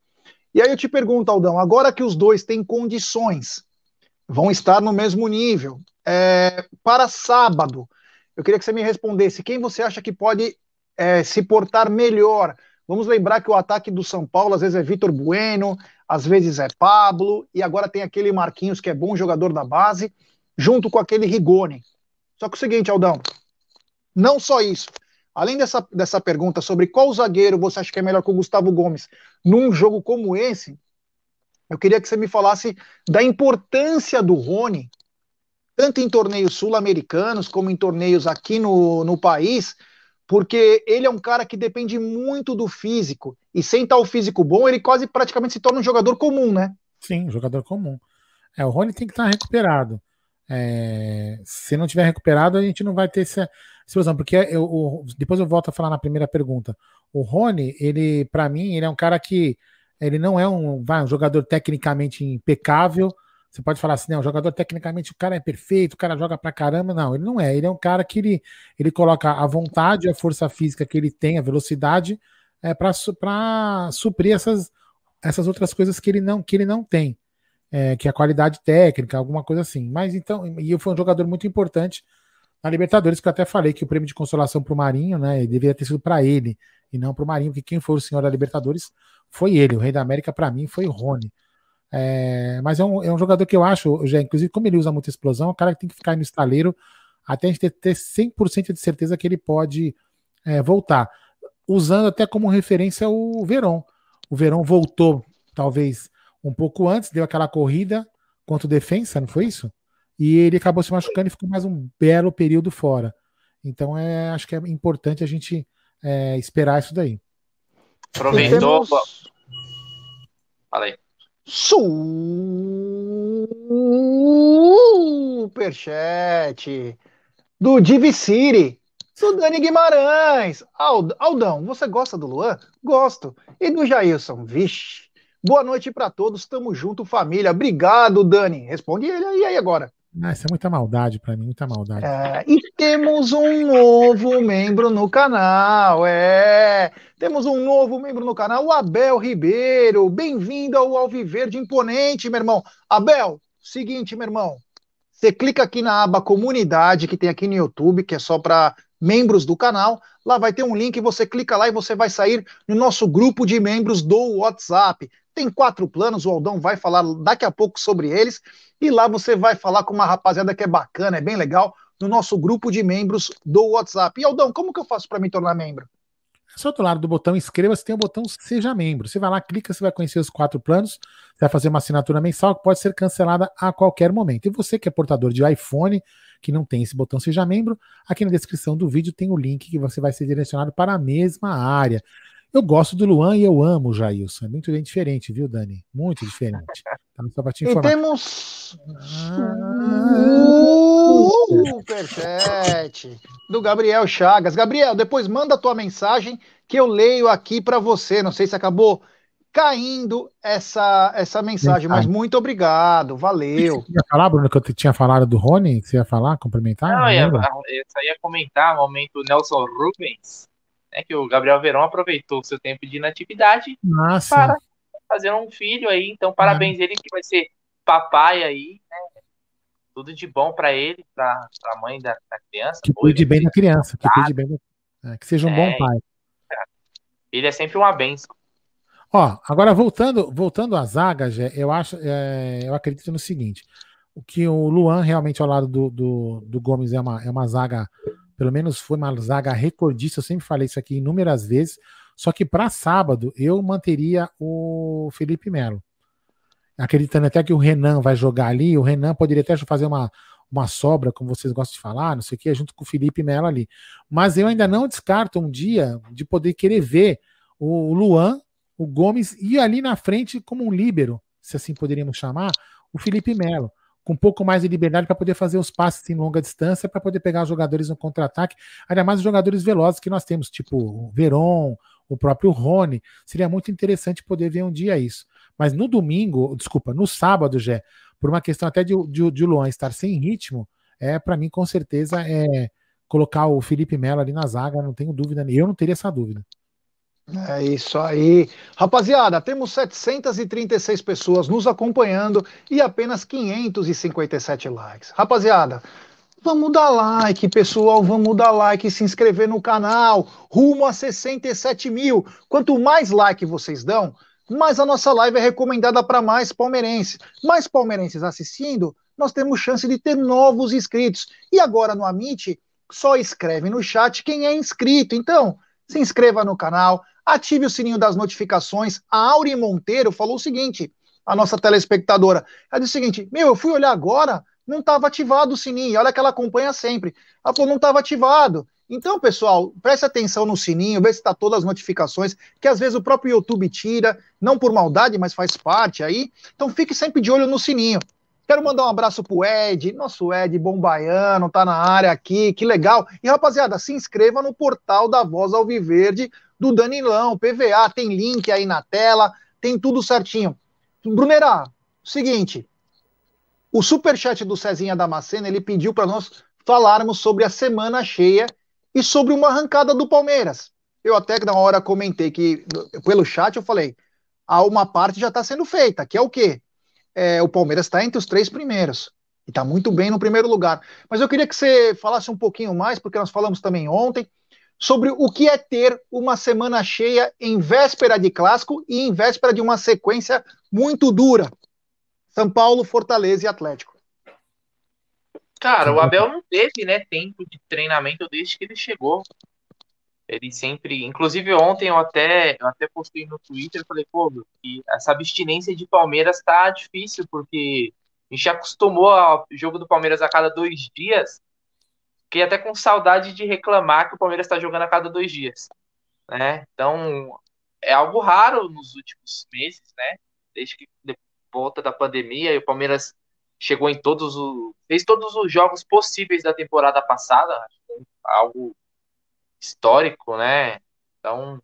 E aí eu te pergunto, Aldão, agora que os dois têm condições, vão estar no mesmo nível, é, para sábado, eu queria que você me respondesse quem você acha que pode é, se portar melhor. Vamos lembrar que o ataque do São Paulo às vezes é Vitor Bueno, às vezes é Pablo, e agora tem aquele Marquinhos que é bom jogador da base, junto com aquele Rigoni. Só que o seguinte, Aldão, não só isso. Além dessa, dessa pergunta sobre qual zagueiro você acha que é melhor que o Gustavo Gomes num jogo como esse, eu queria que você me falasse da importância do Rony tanto em torneios sul-americanos como em torneios aqui no, no país, porque ele é um cara que depende muito do físico, e sem tal físico bom, ele quase praticamente se torna um jogador comum, né? Sim, um jogador comum. É, o Rony tem que estar recuperado. É, se não tiver recuperado, a gente não vai ter essa explosão. Porque eu, eu, depois eu volto a falar na primeira pergunta. O Rony, ele, para mim, ele é um cara que ele não é um, vai, um jogador tecnicamente impecável. Você pode falar assim, não, o jogador tecnicamente o cara é perfeito, o cara joga pra caramba. Não, ele não é. Ele é um cara que ele, ele coloca a vontade, a força física que ele tem, a velocidade, é, para suprir essas, essas outras coisas que ele não, que ele não tem é, que é a qualidade técnica, alguma coisa assim. Mas então, e foi um jogador muito importante na Libertadores, que eu até falei que o prêmio de consolação para o Marinho, né, deveria ter sido para ele e não para o Marinho, porque quem foi o senhor da Libertadores foi ele. O Rei da América, para mim, foi o Rony. É, mas é um, é um jogador que eu acho, já, inclusive, como ele usa muita explosão, é um cara que tem que ficar no estaleiro até a gente ter, ter 100% de certeza que ele pode é, voltar. Usando até como referência o Verón. O Verón voltou, talvez, um pouco antes, deu aquela corrida contra o defensa, não foi isso? E ele acabou se machucando e ficou mais um belo período fora. Então é, acho que é importante a gente é, esperar isso daí. Aproveitou. Temos... Falei. Superchat do Divi City. Sudane Guimarães. Aldão, você gosta do Luan? Gosto. E do Jailson? Vixe. Boa noite para todos, tamo junto, família. Obrigado, Dani. Responde ele aí agora. Ah, isso é muita maldade para mim, muita maldade. É, e temos um novo membro no canal, é. Temos um novo membro no canal, o Abel Ribeiro. Bem-vindo ao Alviverde Imponente, meu irmão. Abel, seguinte, meu irmão. Você clica aqui na aba comunidade que tem aqui no YouTube, que é só para membros do canal. Lá vai ter um link, você clica lá e você vai sair no nosso grupo de membros do WhatsApp. Tem quatro planos, o Aldão vai falar daqui a pouco sobre eles. E lá você vai falar com uma rapaziada que é bacana, é bem legal, no nosso grupo de membros do WhatsApp. E Aldão, como que eu faço para me tornar membro? É só do lado do botão inscreva-se, tem o botão Seja Membro. Você vai lá, clica, você vai conhecer os quatro planos, você vai fazer uma assinatura mensal que pode ser cancelada a qualquer momento. E você que é portador de iPhone, que não tem esse botão Seja Membro, aqui na descrição do vídeo tem o link que você vai ser direcionado para a mesma área. Eu gosto do Luan e eu amo o Jailson. É muito diferente, viu, Dani? Muito diferente. Tá só pra te informar. E temos ah, superchat do Gabriel Chagas. Gabriel, depois manda a tua mensagem que eu leio aqui para você. Não sei se acabou caindo essa, essa mensagem, mas muito obrigado, valeu. Você ia falar, Bruno, que eu tinha falado do Rony? Você ia falar, complementar? Não, não eu, ia, eu só ia comentar o momento Nelson Rubens né, que o Gabriel Verão aproveitou o seu tempo de inatividade ah, para fazer um filho aí. Então, parabéns ah. ele que vai ser papai aí, né? Tudo de bom para ele, para a mãe da, da, criança. Que cuide bem da criança, que cuide bem é, que seja um é, bom pai. Ele é sempre uma benção. Ó, agora voltando, voltando à zaga, eu acho, é, eu acredito no seguinte: o que o Luan realmente ao lado do, do, do Gomes é uma, é uma zaga pelo menos foi uma zaga recordista, eu sempre falei isso aqui inúmeras vezes. Só que para sábado eu manteria o Felipe Melo. Acreditando até que o Renan vai jogar ali, o Renan poderia até fazer uma, uma sobra, como vocês gostam de falar, não sei o que, junto com o Felipe Melo ali. Mas eu ainda não descarto um dia de poder querer ver o Luan, o Gomes e ali na frente como um líbero, se assim poderíamos chamar, o Felipe Melo com um pouco mais de liberdade para poder fazer os passes em longa distância, para poder pegar os jogadores no contra-ataque, ainda mais os jogadores velozes que nós temos, tipo o Veron, o próprio Rony. Seria muito interessante poder ver um dia isso. Mas no domingo, desculpa, no sábado, já, por uma questão até de, de, de Luan estar sem ritmo, é para mim com certeza é colocar o Felipe Melo ali na zaga, não tenho dúvida, eu não teria essa dúvida. É isso aí. Rapaziada, temos 736 pessoas nos acompanhando e apenas 557 likes. Rapaziada, vamos dar like, pessoal, vamos dar like e se inscrever no canal. Rumo a 67 mil. Quanto mais like vocês dão, mais a nossa live é recomendada para mais palmeirenses. Mais palmeirenses assistindo, nós temos chance de ter novos inscritos. E agora no Amit, só escreve no chat quem é inscrito. Então, se inscreva no canal, ative o sininho das notificações. A Auri Monteiro falou o seguinte, a nossa telespectadora, ela disse o seguinte, meu, eu fui olhar agora, não estava ativado o sininho, olha que ela acompanha sempre. Ela falou, não estava ativado. Então, pessoal, preste atenção no sininho, vê se está todas as notificações, que às vezes o próprio YouTube tira, não por maldade, mas faz parte aí. Então fique sempre de olho no sininho. Quero mandar um abraço pro Ed, nosso Ed bom baiano, tá na área aqui, que legal. E rapaziada, se inscreva no portal da Voz Alviverde do Danilão, PVA, tem link aí na tela, tem tudo certinho. Brunerá, seguinte, o superchat do Cezinha Damasceno, ele pediu para nós falarmos sobre a semana cheia e sobre uma arrancada do Palmeiras. Eu até na hora comentei que, pelo chat, eu falei, há uma parte já está sendo feita, que é o quê? É, o Palmeiras está entre os três primeiros. E está muito bem no primeiro lugar. Mas eu queria que você falasse um pouquinho mais, porque nós falamos também ontem, sobre o que é ter uma semana cheia em véspera de clássico e em véspera de uma sequência muito dura. São Paulo, Fortaleza e Atlético. Cara, o Abel não teve, né, tempo de treinamento desde que ele chegou. Ele sempre, inclusive ontem eu até, eu até postei no Twitter, falei, pô, que essa abstinência de Palmeiras tá difícil, porque a gente acostumou ao jogo do Palmeiras a cada dois dias, fiquei até com saudade de reclamar que o Palmeiras está jogando a cada dois dias, né? Então, é algo raro nos últimos meses, né? Desde que volta da pandemia e o Palmeiras chegou em todos os fez todos os jogos possíveis da temporada passada, algo histórico, né? Então,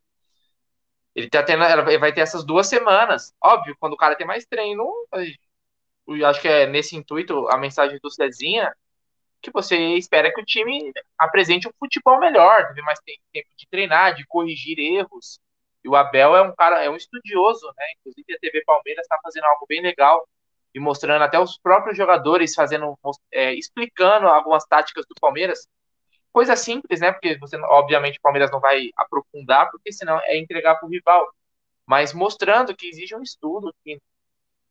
ele tá tendo, ele vai ter essas duas semanas. Óbvio, quando o cara tem mais treino, eu acho que é nesse intuito a mensagem do Cezinha, que você espera que o time apresente um futebol melhor, teve mais tempo de treinar, de corrigir erros. E o Abel é um cara, é um estudioso, né? Inclusive a TV Palmeiras está fazendo algo bem legal e mostrando até os próprios jogadores fazendo, é, explicando algumas táticas do Palmeiras coisa simples, né? Porque você, obviamente, o Palmeiras não vai aprofundar, porque senão é entregar para o rival. Mas mostrando que existe um estudo, que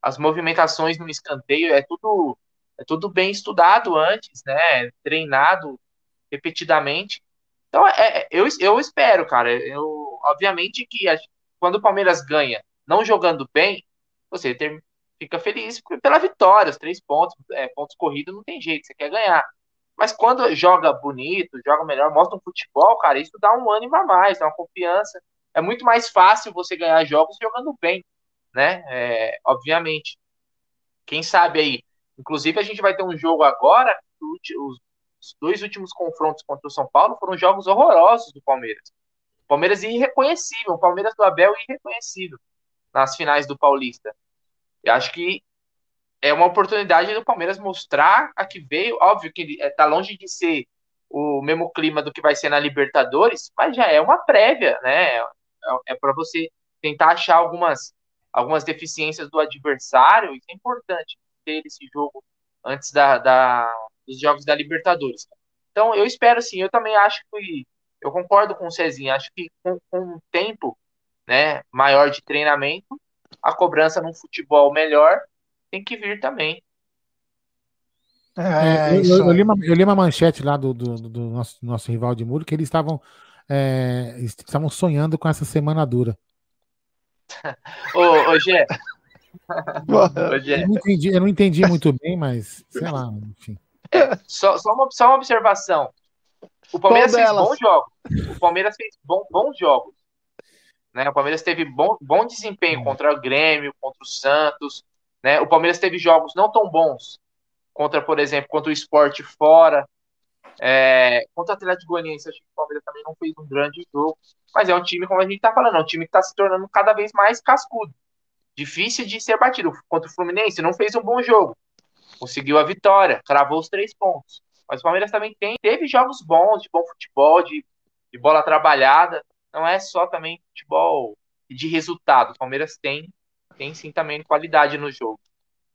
as movimentações no escanteio é tudo, é tudo bem estudado antes, né? Treinado repetidamente. Então, é, é eu, eu espero, cara. Eu, obviamente que a, quando o Palmeiras ganha, não jogando bem, você ter, fica feliz pela vitória, os três pontos, é, pontos corridos não tem jeito, você quer ganhar. Mas quando joga bonito, joga melhor, mostra um futebol, cara, isso dá um ânimo a mais, dá uma confiança. É muito mais fácil você ganhar jogos jogando bem, né? É, obviamente. Quem sabe aí. Inclusive, a gente vai ter um jogo agora. Os dois últimos confrontos contra o São Paulo foram jogos horrorosos do Palmeiras. Palmeiras irreconhecível, o Palmeiras do Abel irreconhecível nas finais do Paulista. Eu acho que é uma oportunidade do Palmeiras mostrar a que veio. Óbvio que está longe de ser o mesmo clima do que vai ser na Libertadores, mas já é uma prévia, né? É, é para você tentar achar algumas, algumas deficiências do adversário. Isso é importante ter esse jogo antes da, da, dos jogos da Libertadores. Então eu espero sim, eu também acho que eu concordo com o Cezinho, acho que com, com um tempo né, maior de treinamento, a cobrança num futebol melhor tem que vir também. É, eu, eu, eu, li uma, eu, li uma, manchete lá do, do, do nosso, nosso, rival de muro que eles estavam é, estavam sonhando com essa semana dura. <laughs> ô, ô Gê. Gê. Eu, não entendi, eu não entendi muito bem, mas sei lá, enfim. É, só, só, uma, só uma observação. O Palmeiras fez bons jogos. O Palmeiras fez bom, bons jogos. Né? O Palmeiras teve bom, bom desempenho hum. contra o Grêmio, contra o Santos. Né? O Palmeiras teve jogos não tão bons contra, por exemplo, contra o esporte fora. É, contra o Atlético Goianiense, acho que o Palmeiras também não fez um grande jogo. Mas é um time, como a gente está falando, é um time que está se tornando cada vez mais cascudo. Difícil de ser batido. Contra o Fluminense, não fez um bom jogo. Conseguiu a vitória, cravou os três pontos. Mas o Palmeiras também tem, teve jogos bons, de bom futebol, de, de bola trabalhada. Não é só também futebol de resultado. O Palmeiras tem tem sim também qualidade no jogo.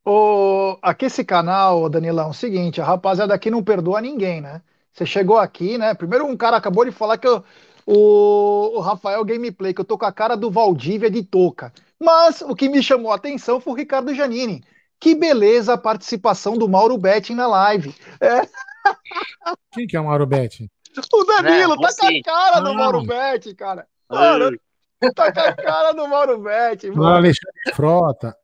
O, aqui esse canal, Danilão, é o seguinte, a rapaziada aqui não perdoa ninguém, né? Você chegou aqui, né? Primeiro um cara acabou de falar que eu, o, o Rafael Gameplay, que eu tô com a cara do Valdívia de touca. Mas o que me chamou a atenção foi o Ricardo Janini. Que beleza a participação do Mauro Betting na live. É. Quem que é o Mauro Betting? O Danilo, é, tá com a cara ah. do Mauro Betting, cara. Mano, Tá com a cara do Mauro Betti, mano. Alexandre Frota.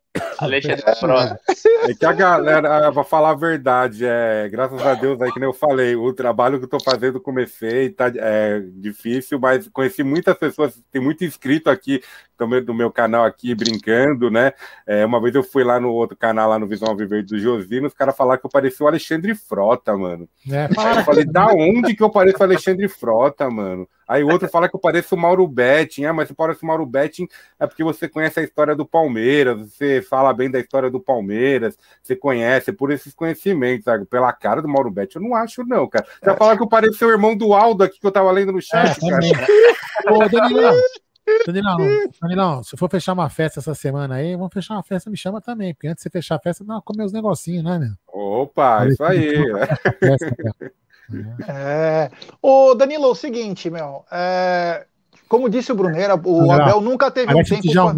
Alexandre é, é que a galera, vou falar a verdade, é, graças a Deus aí, que nem eu falei, o trabalho que eu tô fazendo, comecei, tá é, difícil, mas conheci muitas pessoas, tem muito inscrito aqui também do meu canal aqui, brincando, né? É, uma vez eu fui lá no outro canal, lá no Visão Viver do Josino, os caras falaram que eu parecia o Alexandre Frota, mano. É, eu falei, da onde que eu pareço o Alexandre Frota, mano? Aí o outro fala que eu pareço o Mauro Betting. Ah, mas você parece o Mauro Betting é porque você conhece a história do Palmeiras, você fala bem da história do Palmeiras, você conhece, por esses conhecimentos, sabe? Pela cara do Mauro Betting, eu não acho, não, cara. Você é. falar que eu pareço o irmão do Aldo aqui que eu tava lendo no chat, é, cara. Ô, Danilão, Danilão, Danilão, se for fechar uma festa essa semana aí, vamos fechar uma festa, me chama também, porque antes de você fechar a festa, dá comer os negocinhos, né, meu? Opa, isso aí. Festa, é. Ô, Danilo, é o seguinte, meu. É... Como disse o Bruneira, o Abel nunca teve um tempo. Pra...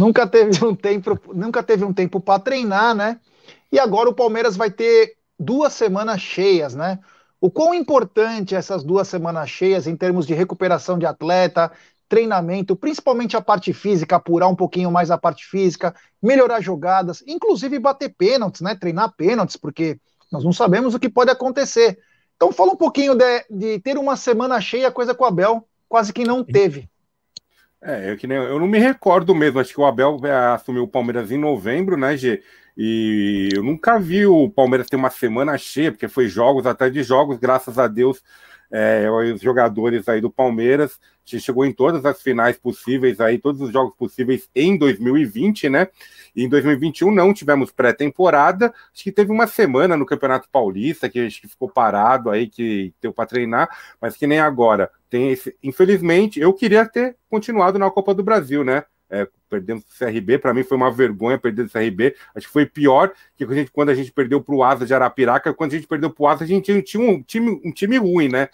Nunca teve um tempo, nunca teve um tempo para treinar, né? E agora o Palmeiras vai ter duas semanas cheias, né? O quão importante essas duas semanas cheias em termos de recuperação de atleta, treinamento, principalmente a parte física, apurar um pouquinho mais a parte física, melhorar jogadas, inclusive bater pênaltis, né? Treinar pênaltis, porque nós não sabemos o que pode acontecer. Então fala um pouquinho de, de ter uma semana cheia, coisa com o Abel quase que não teve. É, eu, que nem, eu não me recordo mesmo, acho que o Abel assumiu o Palmeiras em novembro, né, G? E eu nunca vi o Palmeiras ter uma semana cheia, porque foi jogos até de jogos, graças a Deus, é, os jogadores aí do Palmeiras chegou em todas as finais possíveis aí, todos os jogos possíveis em 2020, né? E em 2021 não tivemos pré-temporada, acho que teve uma semana no Campeonato Paulista que acho que ficou parado aí, que deu para treinar, mas que nem agora. Tem esse, infelizmente, eu queria ter continuado na Copa do Brasil, né? É, perdemos o CRB, para mim foi uma vergonha perder o CRB. Acho que foi pior que a gente, quando a gente perdeu para o Asa de Arapiraca. Quando a gente perdeu para o Asa, a gente tinha um time, um time ruim, né?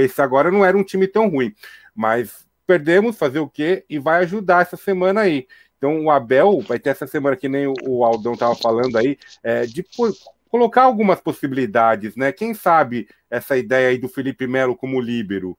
Esse agora não era um time tão ruim. Mas perdemos, fazer o quê? E vai ajudar essa semana aí. Então o Abel vai ter essa semana, que nem o Aldão estava falando aí, é, de colocar algumas possibilidades, né? Quem sabe essa ideia aí do Felipe Melo como líbero,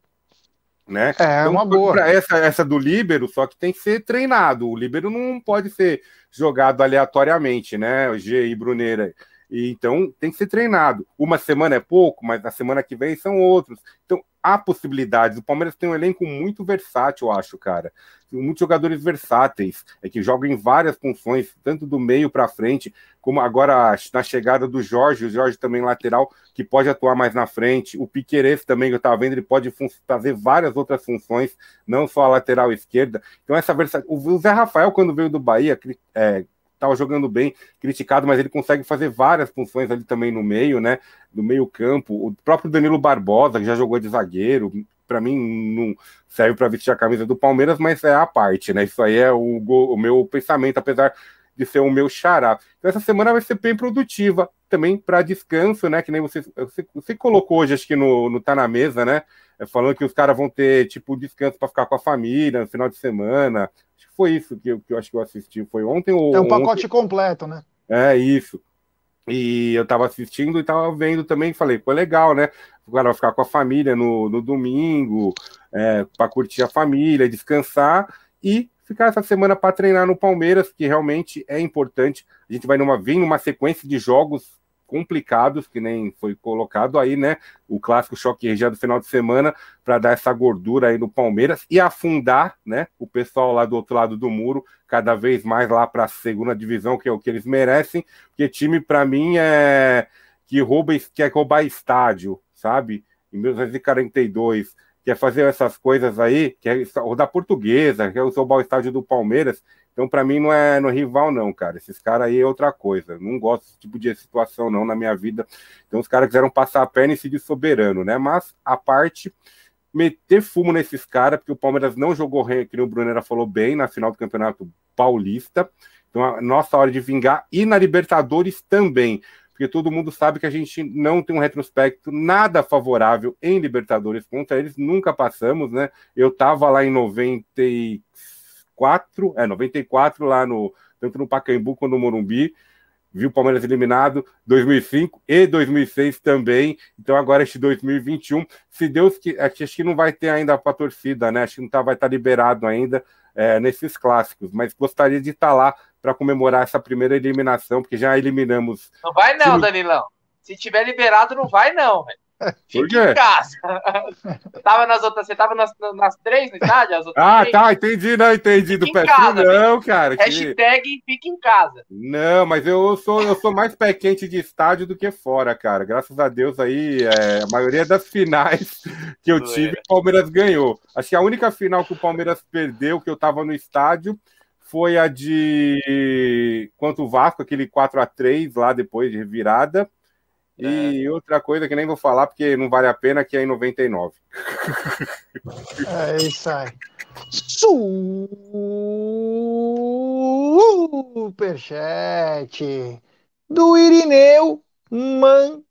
né? É então, uma boa. Essa, essa do líbero, só que tem que ser treinado. O líbero não pode ser jogado aleatoriamente, né? O G e Bruneira. E, então tem que ser treinado. Uma semana é pouco, mas na semana que vem são outros. Então há possibilidades. O Palmeiras tem um elenco muito versátil, eu acho, cara. Muitos jogadores versáteis, é que jogam em várias funções, tanto do meio para frente, como agora na chegada do Jorge, o Jorge também lateral, que pode atuar mais na frente. O Piqueires também, que eu estava vendo, ele pode fazer várias outras funções, não só a lateral esquerda. Então, essa versatilidade. O Zé Rafael, quando veio do Bahia, é, estava jogando bem, criticado, mas ele consegue fazer várias funções ali também no meio, né? Do meio campo. O próprio Danilo Barbosa, que já jogou de zagueiro, para mim não serve para vestir a camisa do Palmeiras, mas é a parte, né? Isso aí é o, o meu pensamento, apesar de ser o meu xará. Então essa semana vai ser bem produtiva também para descanso, né? Que nem você, você, você, colocou hoje, acho que no, no Tá na Mesa, né? É, falando que os caras vão ter tipo descanso para ficar com a família no final de semana foi isso que eu, que eu acho que eu assisti. Foi ontem ou. É um pacote ontem... completo, né? É isso. E eu tava assistindo e tava vendo também, falei, pô, legal, né? Vai ficar com a família no, no domingo, é, para curtir a família, descansar e ficar essa semana para treinar no Palmeiras, que realmente é importante. A gente vai numa, vir numa sequência de jogos complicados, que nem foi colocado aí, né? O clássico choque região do final de semana, para dar essa gordura aí no Palmeiras e afundar, né? O pessoal lá do outro lado do muro, cada vez mais lá para a segunda divisão, que é o que eles merecem, porque time, para mim, é que rouba, quer roubar estádio, sabe? Em 1942 quer fazer essas coisas aí, quer rodar portuguesa, quer roubar o estádio do Palmeiras, então, para mim, não é, no é rival, não, cara. Esses caras aí é outra coisa. Não gosto desse tipo de situação, não, na minha vida. Então, os caras quiseram passar a perna e seguir soberano, né? Mas, a parte, meter fumo nesses caras, porque o Palmeiras não jogou, que o Brunera falou bem, na final do Campeonato Paulista. Então, a nossa hora de vingar. E na Libertadores também. Porque todo mundo sabe que a gente não tem um retrospecto nada favorável em Libertadores contra eles. Nunca passamos, né? Eu tava lá em 94 94, é, 94 lá no, tanto no Pacaembu quanto no Morumbi, viu o Palmeiras eliminado 2005 e 2006 também. Então agora este 2021, se Deus que acho que não vai ter ainda para torcida, né? Acho que não tá, vai estar tá liberado ainda. é, nesses clássicos, mas gostaria de estar lá para comemorar essa primeira eliminação, porque já eliminamos. Não vai não, Danilão. Se tiver liberado, não vai não, velho. <laughs> Fica em casa. <laughs> tava nas outras, você tava nas, nas três no estádio? ah, três? tá, entendi, não, entendi do pé não, cara. Hashtag que... fica em casa. Não, mas eu sou, eu sou mais pé quente de estádio do que fora, cara. Graças a Deus aí, é, a maioria das finais que eu tive, o Palmeiras ganhou. Acho que a única final que o Palmeiras perdeu, que eu tava no estádio, foi a de quanto o Vasco, aquele 4 a 3 lá depois de virada. E é. outra coisa que nem vou falar porque não vale a pena, que é em 99. É isso aí. Superchat do Irineu Man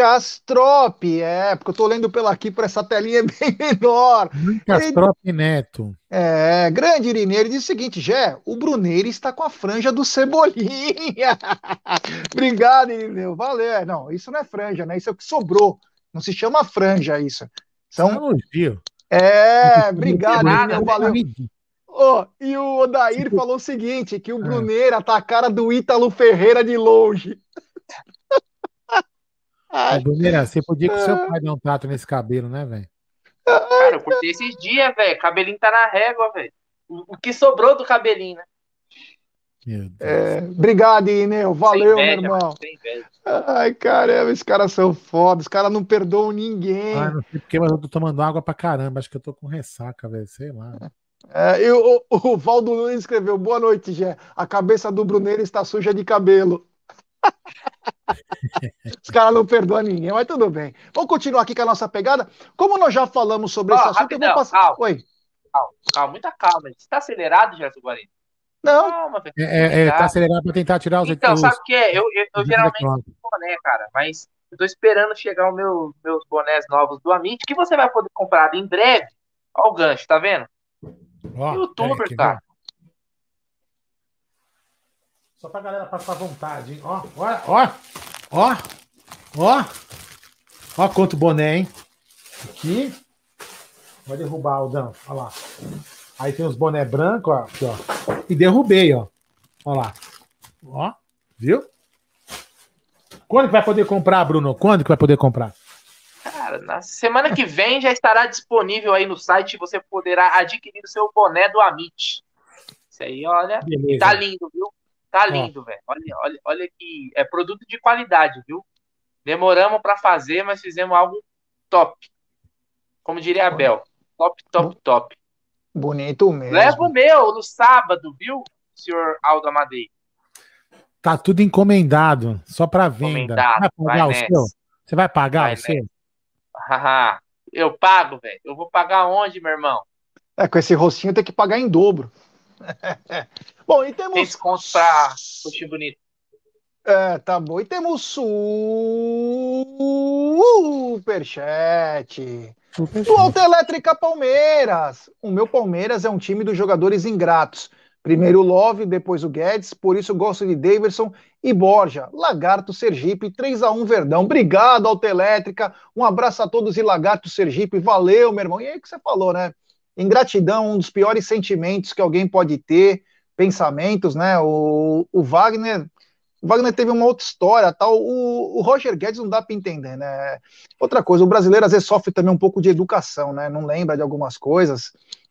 Castrop, é, porque eu tô lendo pela aqui para essa telinha é <laughs> bem menor. Castrop ele... Neto. É, grande Irineu, ele diz o seguinte, Jé, o Bruneiro está com a franja do Cebolinha. <laughs> Obrigado, Irineu, valeu. É, não, isso não é franja, né? Isso é o que sobrou. Não se chama franja isso. São... É, obrigado, Irineu, valeu. Oh, e o Odair falou o seguinte, que o ah. Bruneira tá a cara do Ítalo Ferreira de longe. Ai. você podia que seu pai dar um trato nesse cabelo, né, velho? Cara, eu curti esses dias, velho. Cabelinho tá na régua, velho. O que sobrou do cabelinho, né? É, obrigado, Ineu. Valeu, inveja, meu irmão. Ai, caramba, esses caras são foda. Os caras não perdoam ninguém. Ah, não sei porque, mas eu tô tomando água pra caramba. Acho que eu tô com ressaca, velho. Sei lá. É, e o, o, Valdo Nunes escreveu: Boa noite, Gé. A cabeça do Bruneiro está suja de cabelo. <laughs> Os caras não perdoam ninguém, mas tudo bem. Vamos continuar aqui com a nossa pegada. Como nós já falamos sobre oh, esse assunto, rapidão, eu vou passar. Calma, Oi. Calma, calma, muita calma. Você está acelerado, Gerson Guarino? Não. Calma, velho. É, é, tá acelerado para tentar tirar os Então, os, sabe o que é? Eu, eu, eu geralmente boné, cara, mas eu tô esperando chegar os meu, meus bonés novos do Amit, que você vai poder comprar em breve. Olha o gancho, tá vendo? Oh, Youtuber, é, cara. Só pra galera passar vontade, hein? Ó, ó, ó, ó, ó. Ó quanto boné, hein? Aqui. Vai derrubar, Aldão. Olha lá. Aí tem os boné brancos, ó. Aqui, ó. E derrubei, ó. Olha lá. Ó. Viu? Quando que vai poder comprar, Bruno? Quando que vai poder comprar? Cara, na semana que vem já estará disponível aí no site. Você poderá adquirir o seu boné do Amit. Isso aí, olha. Beleza. Tá lindo, viu? Tá lindo, velho. Olha, olha, olha que é produto de qualidade, viu? Demoramos para fazer, mas fizemos algo top. Como diria a Bel. Top, top, top. Bonito mesmo. Leva o meu no sábado, viu, senhor Aldo Amadei? Tá tudo encomendado, só para venda. Encomendado, vai pagar vai o seu? Você vai pagar vai o seu? <laughs> eu pago, velho. Eu vou pagar onde, meu irmão? É, com esse rostinho tem que pagar em dobro. <laughs> Bom, e temos. Tem desconto pra curtir bonito. É, tá bom. E temos superchat. Superchat. Do Alta Elétrica Palmeiras. O meu Palmeiras é um time dos jogadores ingratos. Primeiro o Love, depois o Guedes, por isso gosto de Davidson e Borja. Lagarto Sergipe, 3 a 1 Verdão. Obrigado, Alta Elétrica. Um abraço a todos e Lagarto Sergipe. Valeu, meu irmão. E aí que você falou, né? Ingratidão, um dos piores sentimentos que alguém pode ter pensamentos, né? O, o Wagner. O Wagner teve uma outra história, tal. O, o Roger Guedes não dá para entender, né? Outra coisa, o brasileiro às vezes sofre também um pouco de educação, né? Não lembra de algumas coisas.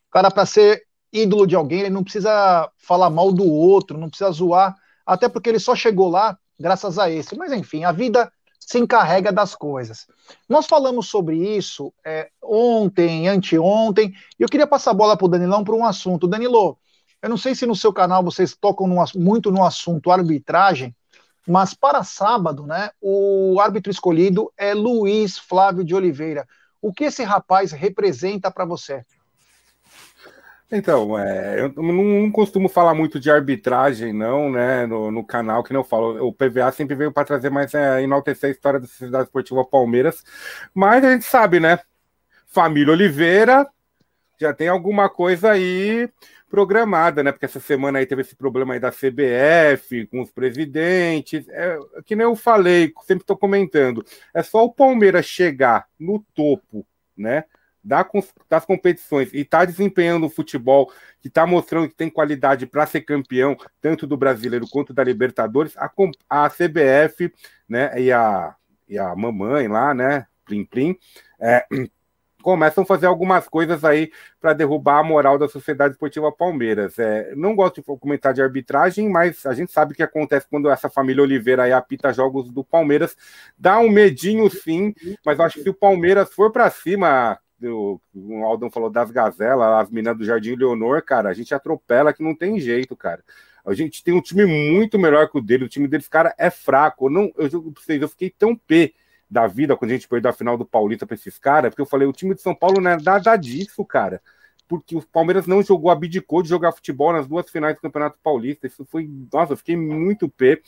O cara, para ser ídolo de alguém, ele não precisa falar mal do outro, não precisa zoar, até porque ele só chegou lá graças a esse. Mas enfim, a vida se encarrega das coisas. Nós falamos sobre isso é, ontem, anteontem, e eu queria passar a bola para o Danilão para um assunto. Danilo, eu não sei se no seu canal vocês tocam no, muito no assunto arbitragem, mas para sábado, né, o árbitro escolhido é Luiz Flávio de Oliveira. O que esse rapaz representa para você? Então, é, eu não, costumo falar muito de arbitragem, não, né, no, no canal, que não falo. O PVA sempre veio para trazer mais, é, enaltecer a história da Sociedade Esportiva Palmeiras, mas a gente sabe, né, família Oliveira já tem alguma coisa aí programada, né? Porque essa semana aí teve esse problema aí da CBF com os presidentes. É, que nem eu falei, sempre estou comentando. É só o Palmeiras chegar no topo, né? das competições e está desempenhando o futebol que está mostrando que tem qualidade para ser campeão, tanto do brasileiro quanto da Libertadores, a, a CBF né, e, a, e a mamãe lá, né? Plim Plim, é, começam a fazer algumas coisas aí para derrubar a moral da Sociedade Esportiva Palmeiras. É, não gosto de comentar de arbitragem, mas a gente sabe o que acontece quando essa família Oliveira aí apita jogos do Palmeiras. Dá um medinho sim, mas acho que se o Palmeiras for para cima, o, o Aldão falou das gazelas, as meninas do Jardim Leonor, cara, a gente atropela que não tem jeito, cara. A gente tem um time muito melhor que o dele, o time deles, cara, é fraco. Eu não, eu jogo pra vocês, eu fiquei tão pé da vida quando a gente perdeu a final do Paulista para esses caras, porque eu falei, o time de São Paulo não é nada disso, cara. Porque o Palmeiras não jogou, abdicou de jogar futebol nas duas finais do Campeonato Paulista. Isso foi. Nossa, fiquei muito pé.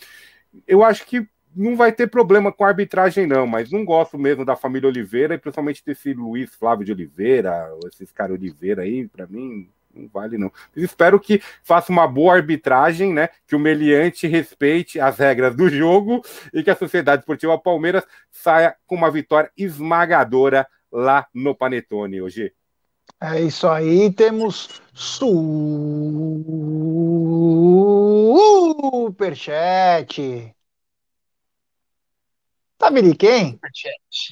Eu acho que não vai ter problema com a arbitragem, não, mas não gosto mesmo da família Oliveira e principalmente desse Luiz Flávio de Oliveira, esses caras Oliveira aí, para mim, não vale não. espero que faça uma boa arbitragem, né? Que o Meliante respeite as regras do jogo e que a Sociedade Esportiva Palmeiras saia com uma vitória esmagadora lá no Panetone hoje. É isso aí, temos superchat. Sabe de quem?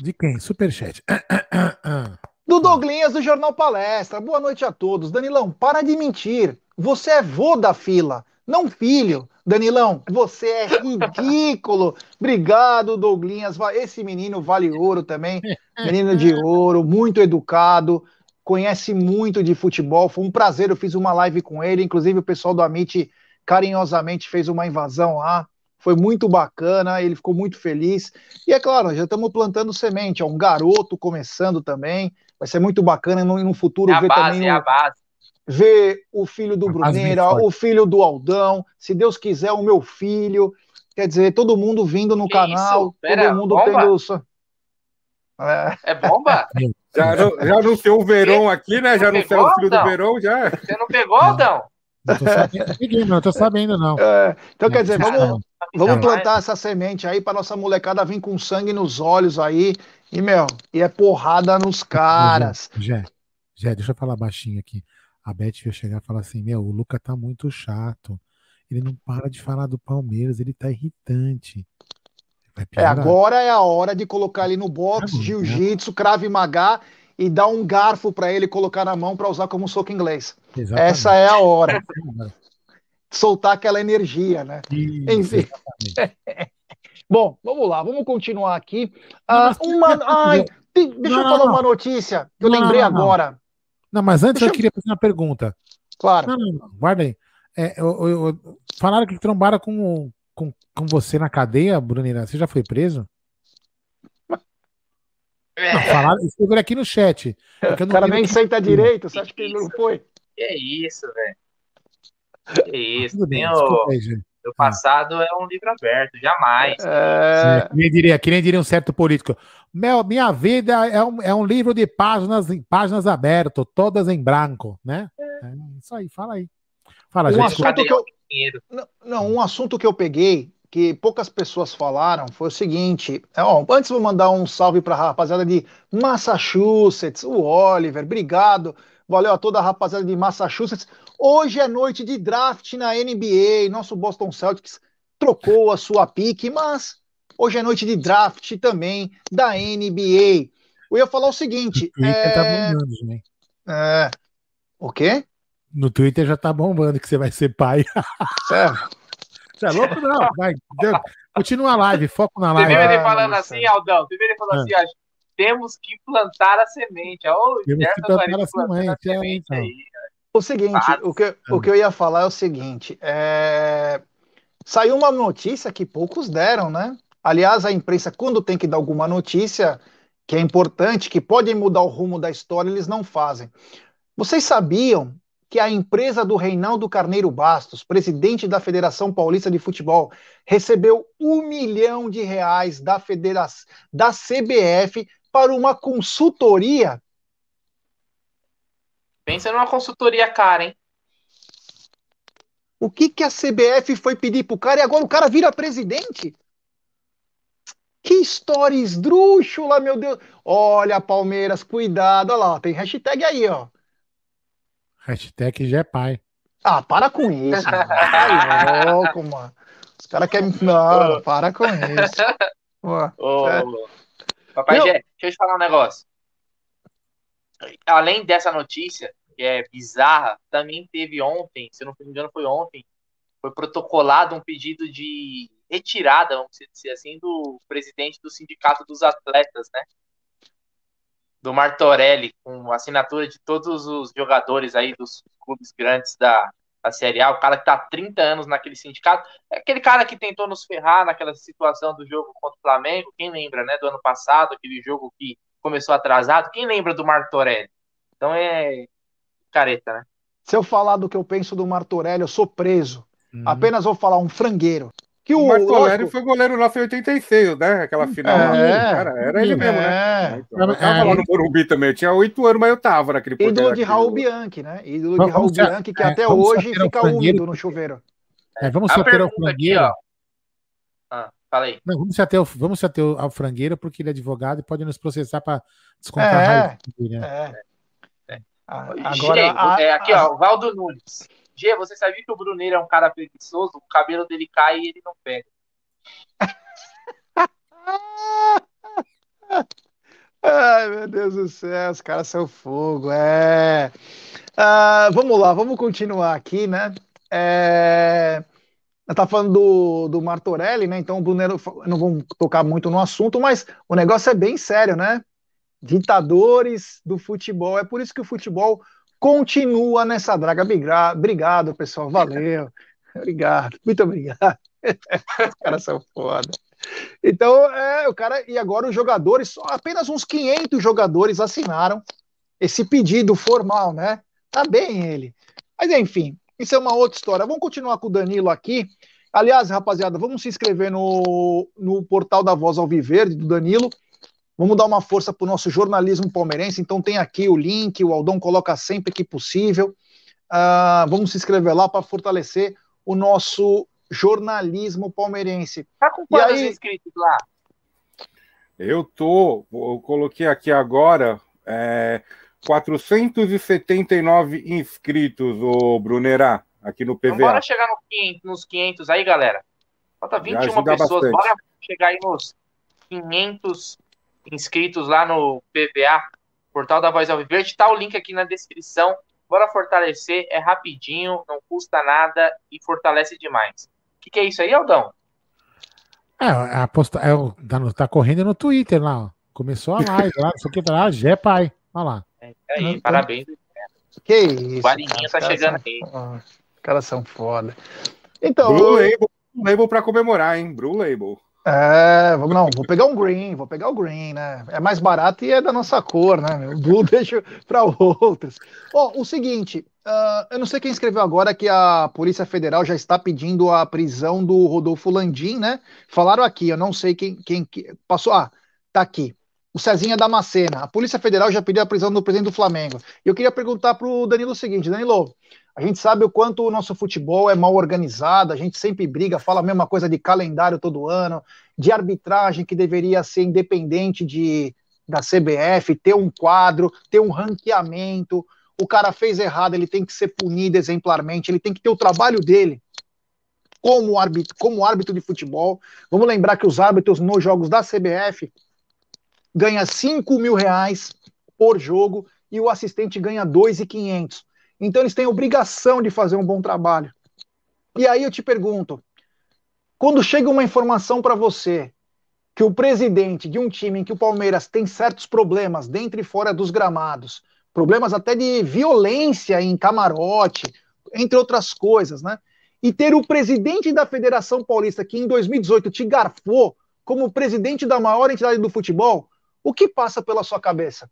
De quem? Superchat. <clears throat> Do Douglinhas do Jornal Palestra. Boa noite a todos. Danilão, para de mentir. Você é vô da fila, não filho. Danilão, você é ridículo. Obrigado, Douglinhas. Esse menino vale ouro também. Menino de ouro, muito educado, conhece muito de futebol. Foi um prazer, eu fiz uma live com ele. Inclusive, o pessoal do Amit carinhosamente fez uma invasão lá. Foi muito bacana, ele ficou muito feliz. E é claro, já estamos plantando semente. É um garoto começando também. Vai ser muito bacana no, no futuro é ver base, também. É a base. Ver o filho do Bruneira, o filho do Aldão, se Deus quiser, o meu filho. Quer dizer, todo mundo vindo no que canal, Pera, todo mundo bomba? tendo. É, é bomba? já, já anunciou o Verão aqui, né? Já anunciou o filho do Verão, já. Você não pegou, Aldão? Não tô sabendo, não, tô sabendo, não. É, então, quer dizer, vamos, vamos plantar essa semente aí para nossa molecada vir com sangue nos olhos aí. E, meu, e é porrada nos caras. Jé, Jé, deixa eu falar baixinho aqui. A Beth ia chegar e falar assim: Meu, o Luca tá muito chato. Ele não para de falar do Palmeiras, ele tá irritante. É, agora é a hora de colocar ele no box, tá jiu-jitsu, crave magá e dar um garfo para ele colocar na mão para usar como soco inglês. Exatamente. Essa é a hora. Soltar aquela energia, né? Isso, Enfim. Bom, vamos lá, vamos continuar aqui. Ah, uma... Ai, deixa não, eu falar não, uma notícia que eu lembrei agora. Não, mas antes deixa eu queria fazer uma pergunta. Claro. Não, não, guarda aí. É, eu, eu, eu, falaram que trombaram com, com, com você na cadeia, Brunina. Você já foi preso? É. Não, falaram, escreveram aqui no chat. O cara nem senta direito, você acha que ele não foi? Que é isso, velho. Que isso. Tem o... Aí, o passado é um livro aberto, jamais. É... Que, nem diria, que nem diria um certo político. Meu, minha vida é um, é um livro de páginas, páginas abertas, todas em branco, né? É. isso aí, fala aí. Fala, um gente. Assunto que eu... não, não, um assunto que eu peguei que poucas pessoas falaram foi o seguinte: é, ó, antes vou mandar um salve para a rapaziada de Massachusetts, o Oliver, obrigado, valeu a toda a rapaziada de Massachusetts. Hoje é noite de draft na NBA, nosso Boston Celtics trocou a sua pique, mas hoje é noite de draft também da NBA. Eu ia falar o seguinte: no Twitter tá é... tá bombando, né? É... O quê? No Twitter já tá bombando que você vai ser pai. <laughs> É. Você é louco? Não, vai. Continua a live, foco na live. Você ele falando assim, Aldão, você ele falando assim, acho, temos que plantar a semente. Oh, temos que plantar a semente, a semente é, então. O seguinte, o que, o que eu ia falar é o seguinte, é... saiu uma notícia que poucos deram, né? Aliás, a imprensa, quando tem que dar alguma notícia que é importante, que pode mudar o rumo da história, eles não fazem. Vocês sabiam que a empresa do Reinaldo Carneiro Bastos, presidente da Federação Paulista de Futebol, recebeu um milhão de reais da, federação, da CBF para uma consultoria. Pensa numa consultoria cara, hein? O que, que a CBF foi pedir pro cara e agora o cara vira presidente? Que história esdrúxula, meu Deus. Olha, Palmeiras, cuidado. Olha lá, tem hashtag aí, ó. Hashtag já é pai. Ah, para com isso, mano. Tá louco, mano. Os caras querem. Não, para com isso. <laughs> Ô, é... Papai. Gé, deixa eu te falar um negócio. Além dessa notícia, que é bizarra, também teve ontem, se não me engano, foi ontem, foi protocolado um pedido de retirada, vamos dizer assim, do presidente do Sindicato dos Atletas, né? Do Martorelli, com assinatura de todos os jogadores aí dos clubes grandes da, da Série A, o cara que tá há 30 anos naquele sindicato, é aquele cara que tentou nos ferrar naquela situação do jogo contra o Flamengo, quem lembra, né, do ano passado, aquele jogo que começou atrasado, quem lembra do Martorelli? Então é careta, né? Se eu falar do que eu penso do Martorelli, eu sou preso. Uhum. Apenas vou falar um frangueiro. Que o, o Martorelli foi goleiro nosso em 86, né? Aquela final. É, cara, era ele mesmo, né? É. Então, eu tava lá no Morumbi também. Eu tinha oito anos, mas eu tava naquele Ídolo de Raul Bianchi, né? Ídolo de Raul Bianchi, que é, até hoje fica úmido no chuveiro. É, vamos só ter o frangueiro. Aqui, ah, falei. Não, vamos se ater, vamos se ater ao frangueiro, porque ele é advogado e pode nos processar para descontar é, a raiva. Né? É. É. Agora, a, é, aqui, a, ó, Valdo Nunes. G, você sabia que o Bruneiro é um cara preguiçoso? O cabelo dele cai e ele não pega. <laughs> Ai, meu Deus do céu, os caras são fogo, é. Uh, vamos lá, vamos continuar aqui, né? É... Tá falando do, do Martorelli, né? Então o Brunero não vamos tocar muito no assunto, mas o negócio é bem sério, né? Ditadores do futebol. É por isso que o futebol continua nessa draga. Obrigado, pessoal. Valeu. <laughs> Obrigado. Muito obrigado. Os caras são foda. Então, é, o cara. E agora os jogadores, apenas uns 500 jogadores assinaram esse pedido formal, né? Tá bem ele. Mas enfim, isso é uma outra história. Vamos continuar com o Danilo aqui. Aliás, rapaziada, vamos se inscrever no, no portal da Voz Alviverde do Danilo. Vamos dar uma força para o nosso jornalismo palmeirense. Então tem aqui o link, o Aldão coloca sempre que possível. Uh, vamos se inscrever lá para fortalecer o nosso jornalismo palmeirense. Tá com quantos aí... inscritos lá? Eu tô, eu coloquei aqui agora é, 479 inscritos, o Brunerá, aqui no PVA. Então bora chegar no 500, nos 500 aí, galera. Falta 21 pessoas, bastante. bora chegar aí nos 500 inscritos lá no PVA, Portal da Voz Alviverde. Tá o link aqui na descrição. Bora fortalecer, é rapidinho, não custa nada e fortalece demais. O que, que é isso aí, Aldão? É, a posta, é, tá, tá correndo no Twitter lá, ó. Começou a live lá, isso aqui tá lá, Gé Pai. Olha lá. É, aí, uhum. parabéns. Que isso. O Varinha tá chegando são, aí. Os caras são foda. Então. Blue Label, Label pra comemorar, hein? Blue Label. É, vamos não, vou pegar um green, vou pegar o green, né? É mais barato e é da nossa cor, né? O blue <laughs> deixa para outros. Ó, oh, o seguinte, uh, eu não sei quem escreveu agora que a Polícia Federal já está pedindo a prisão do Rodolfo Landim, né? Falaram aqui, eu não sei quem, quem passou. Ah, tá aqui. O Cezinha Damascena. A Polícia Federal já pediu a prisão do presidente do Flamengo. E eu queria perguntar para o Danilo o seguinte, Danilo, a gente sabe o quanto o nosso futebol é mal organizado, a gente sempre briga, fala a mesma coisa de calendário todo ano, de arbitragem que deveria ser independente de, da CBF, ter um quadro, ter um ranqueamento. O cara fez errado, ele tem que ser punido exemplarmente, ele tem que ter o trabalho dele como árbitro, como árbitro de futebol. Vamos lembrar que os árbitros nos jogos da CBF ganham 5 mil reais por jogo e o assistente ganha 2,500. Então eles têm obrigação de fazer um bom trabalho. E aí eu te pergunto, quando chega uma informação para você que o presidente de um time em que o Palmeiras tem certos problemas dentro e fora dos gramados, problemas até de violência em camarote, entre outras coisas, né? E ter o presidente da Federação Paulista que em 2018 te garfou como presidente da maior entidade do futebol, o que passa pela sua cabeça?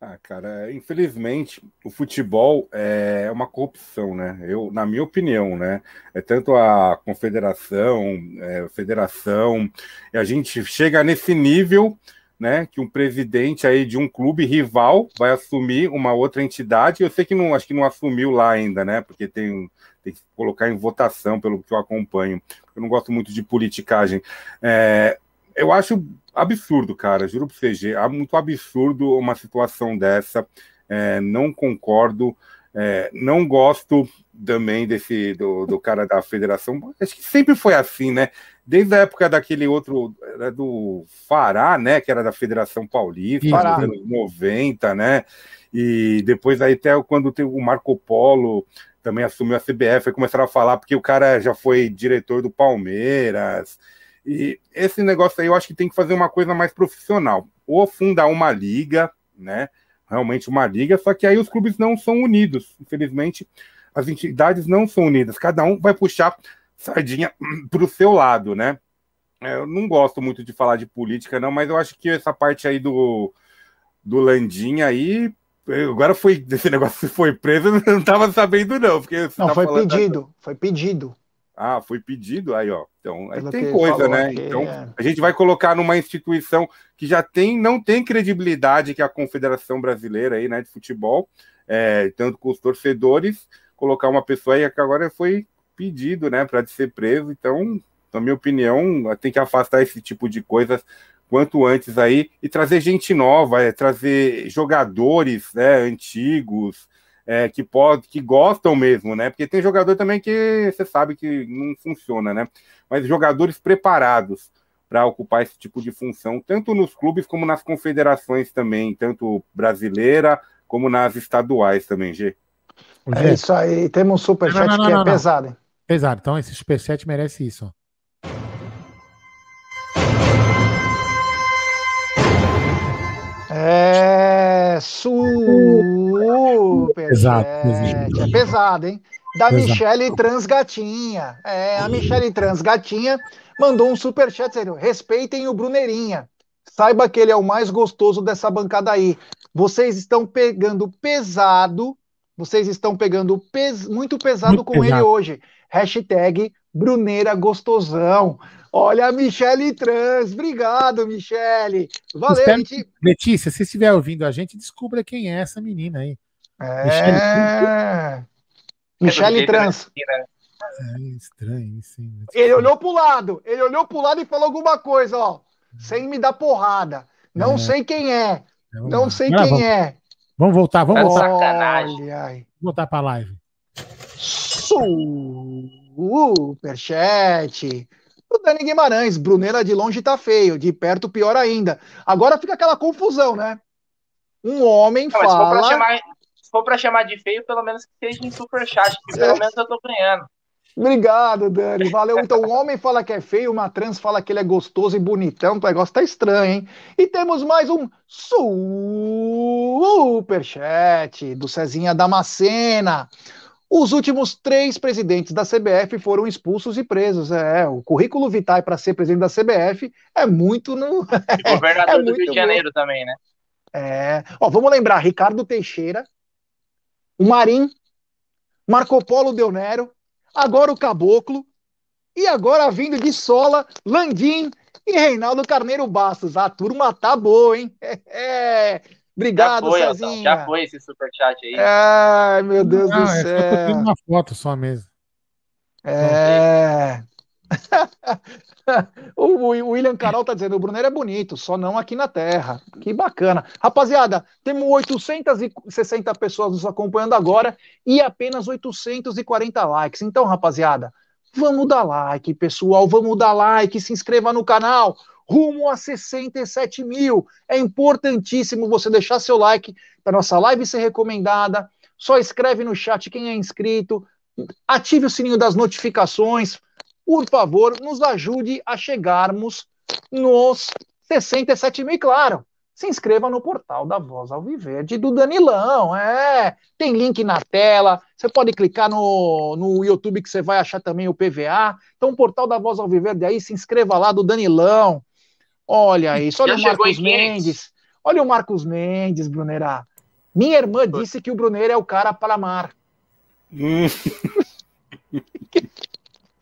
Ah, cara, infelizmente o futebol é uma corrupção, né? Eu, na minha opinião, né? É tanto a confederação, é, a federação, e a gente chega nesse nível, né? Que um presidente aí de um clube rival vai assumir uma outra entidade. Eu sei que não, acho que não assumiu lá ainda, né? Porque tem, tem que colocar em votação pelo que eu acompanho. Eu não gosto muito de politicagem. É, eu acho absurdo, cara, juro para você, é muito absurdo uma situação dessa. É, não concordo, é, não gosto também desse do, do, cara da federação. Acho que sempre foi assim, né? Desde a época daquele outro do Fará, né? Que era da Federação Paulista, nos anos 90, né? E depois aí até quando teve o Marco Polo também assumiu a CBF, aí começaram a falar porque o cara já foi diretor do Palmeiras. E esse negócio aí eu acho que tem que fazer uma coisa mais profissional. Ou fundar uma liga, né? Realmente uma liga, só que aí os clubes não são unidos. Infelizmente, as entidades não são unidas. Cada um vai puxar sardinha <clears throat> para o seu lado, né? É, eu não gosto muito de falar de política, não, mas eu acho que essa parte aí do, do Landim aí. Agora foi <laughs> desse negócio foi preso, <laughs> eu não estava sabendo, não. Porque não, tá foi pedido, da... foi pedido. Ah, foi pedido, aí ó. Então, aí tem coisa, né? Aqui, então, é. a gente vai colocar numa instituição que já tem, não tem credibilidade, que é a Confederação Brasileira aí, né, de futebol, é, tanto com os torcedores, colocar uma pessoa aí que agora foi pedido, né, para ser preso. Então, na minha opinião, tem que afastar esse tipo de coisas quanto antes aí e trazer gente nova, é, trazer jogadores, né, antigos, é, que pode, que gostam mesmo, né? Porque tem jogador também que você sabe que não funciona, né? Mas jogadores preparados para ocupar esse tipo de função, tanto nos clubes como nas confederações também, tanto brasileira como nas estaduais também, G. É isso aí, temos um superchat não, não, não, que é pesado. Hein? Pesado, então esse superchat merece isso. É super. Exato. É, é pesado, hein? Da Exato. Michele Transgatinha. É, a Michele Transgatinha mandou um superchat dizendo: respeitem o Bruneirinha. Saiba que ele é o mais gostoso dessa bancada aí. Vocês estão pegando pesado. Vocês estão pegando pes muito pesado muito com pesado. ele hoje. Hashtag Bruneira Gostosão. Olha a Michele Trans. Obrigado, Michele. Valeu, Espero, gente. Letícia, se estiver ouvindo a gente, descubra quem é essa menina aí. É. Michele Trans. É estranho, sim. Ele olhou pro lado, ele olhou pro lado e falou alguma coisa, ó. Sem me dar porrada. Não é. sei quem é. é não sei quem vamos, é. Vamos voltar, vamos voltar. Sacanagem. Vamos voltar pra live. Superchat. O Dani Guimarães, Brunera de longe tá feio, de perto pior ainda. Agora fica aquela confusão, né? Um homem Não, fala. Se for, pra chamar, de feio, pelo menos que seja em superchat, que pelo menos eu tô ganhando. Obrigado, Dani. Valeu. Então, o homem fala que é feio, uma trans fala que ele é gostoso e bonitão. O negócio tá estranho, hein? E temos mais um superchat do Cezinha Damascena. Os últimos três presidentes da CBF foram expulsos e presos. É, o currículo vitae para ser presidente da CBF é muito no. E governador <laughs> é do Rio de Janeiro bom. também, né? É. Ó, vamos lembrar: Ricardo Teixeira, o Marim, Marco Polo Del Nero, agora o Caboclo, e agora vindo de Sola, Landim e Reinaldo Carneiro Bastos. A turma tá boa, hein? É, <laughs> Obrigado, já foi, Cezinha. Já foi esse superchat aí. Ai, meu Deus Não, do é céu. uma foto só mesmo. É. <laughs> o William Carol tá dizendo: o Brunner é bonito, só não aqui na Terra. Que bacana. Rapaziada, temos 860 pessoas nos acompanhando agora e apenas 840 likes. Então, rapaziada, vamos dar like, pessoal. Vamos dar like, se inscreva no canal rumo a 67 mil. É importantíssimo você deixar seu like para nossa live ser recomendada. Só escreve no chat quem é inscrito, ative o sininho das notificações. Por favor, nos ajude a chegarmos nos 67 mil. E claro, se inscreva no portal da Voz Alviverde do Danilão. É, tem link na tela. Você pode clicar no, no YouTube que você vai achar também o PVA. Então, o portal da Voz Alviverde aí, se inscreva lá do Danilão. Olha isso, olha Já o Marcos Mendes. Olha o Marcos Mendes, Brunerá. Minha irmã disse que o Brunner é o cara para amar. Hum. <laughs> <laughs>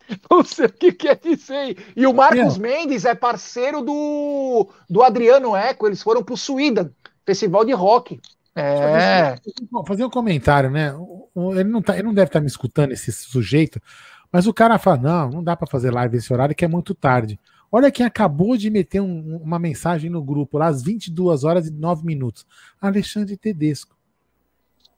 <laughs> Não sei o que quer dizer. E o Marcos Mendes é parceiro do, do Adriano Eco. Eles foram para o Sweden, festival de rock. É. Vou fazer um comentário, né? Ele não, tá, ele não deve estar tá me escutando, esse sujeito, mas o cara fala: não, não dá para fazer live esse horário que é muito tarde. Olha quem acabou de meter um, uma mensagem no grupo lá às 22 horas e 9 minutos. Alexandre Tedesco.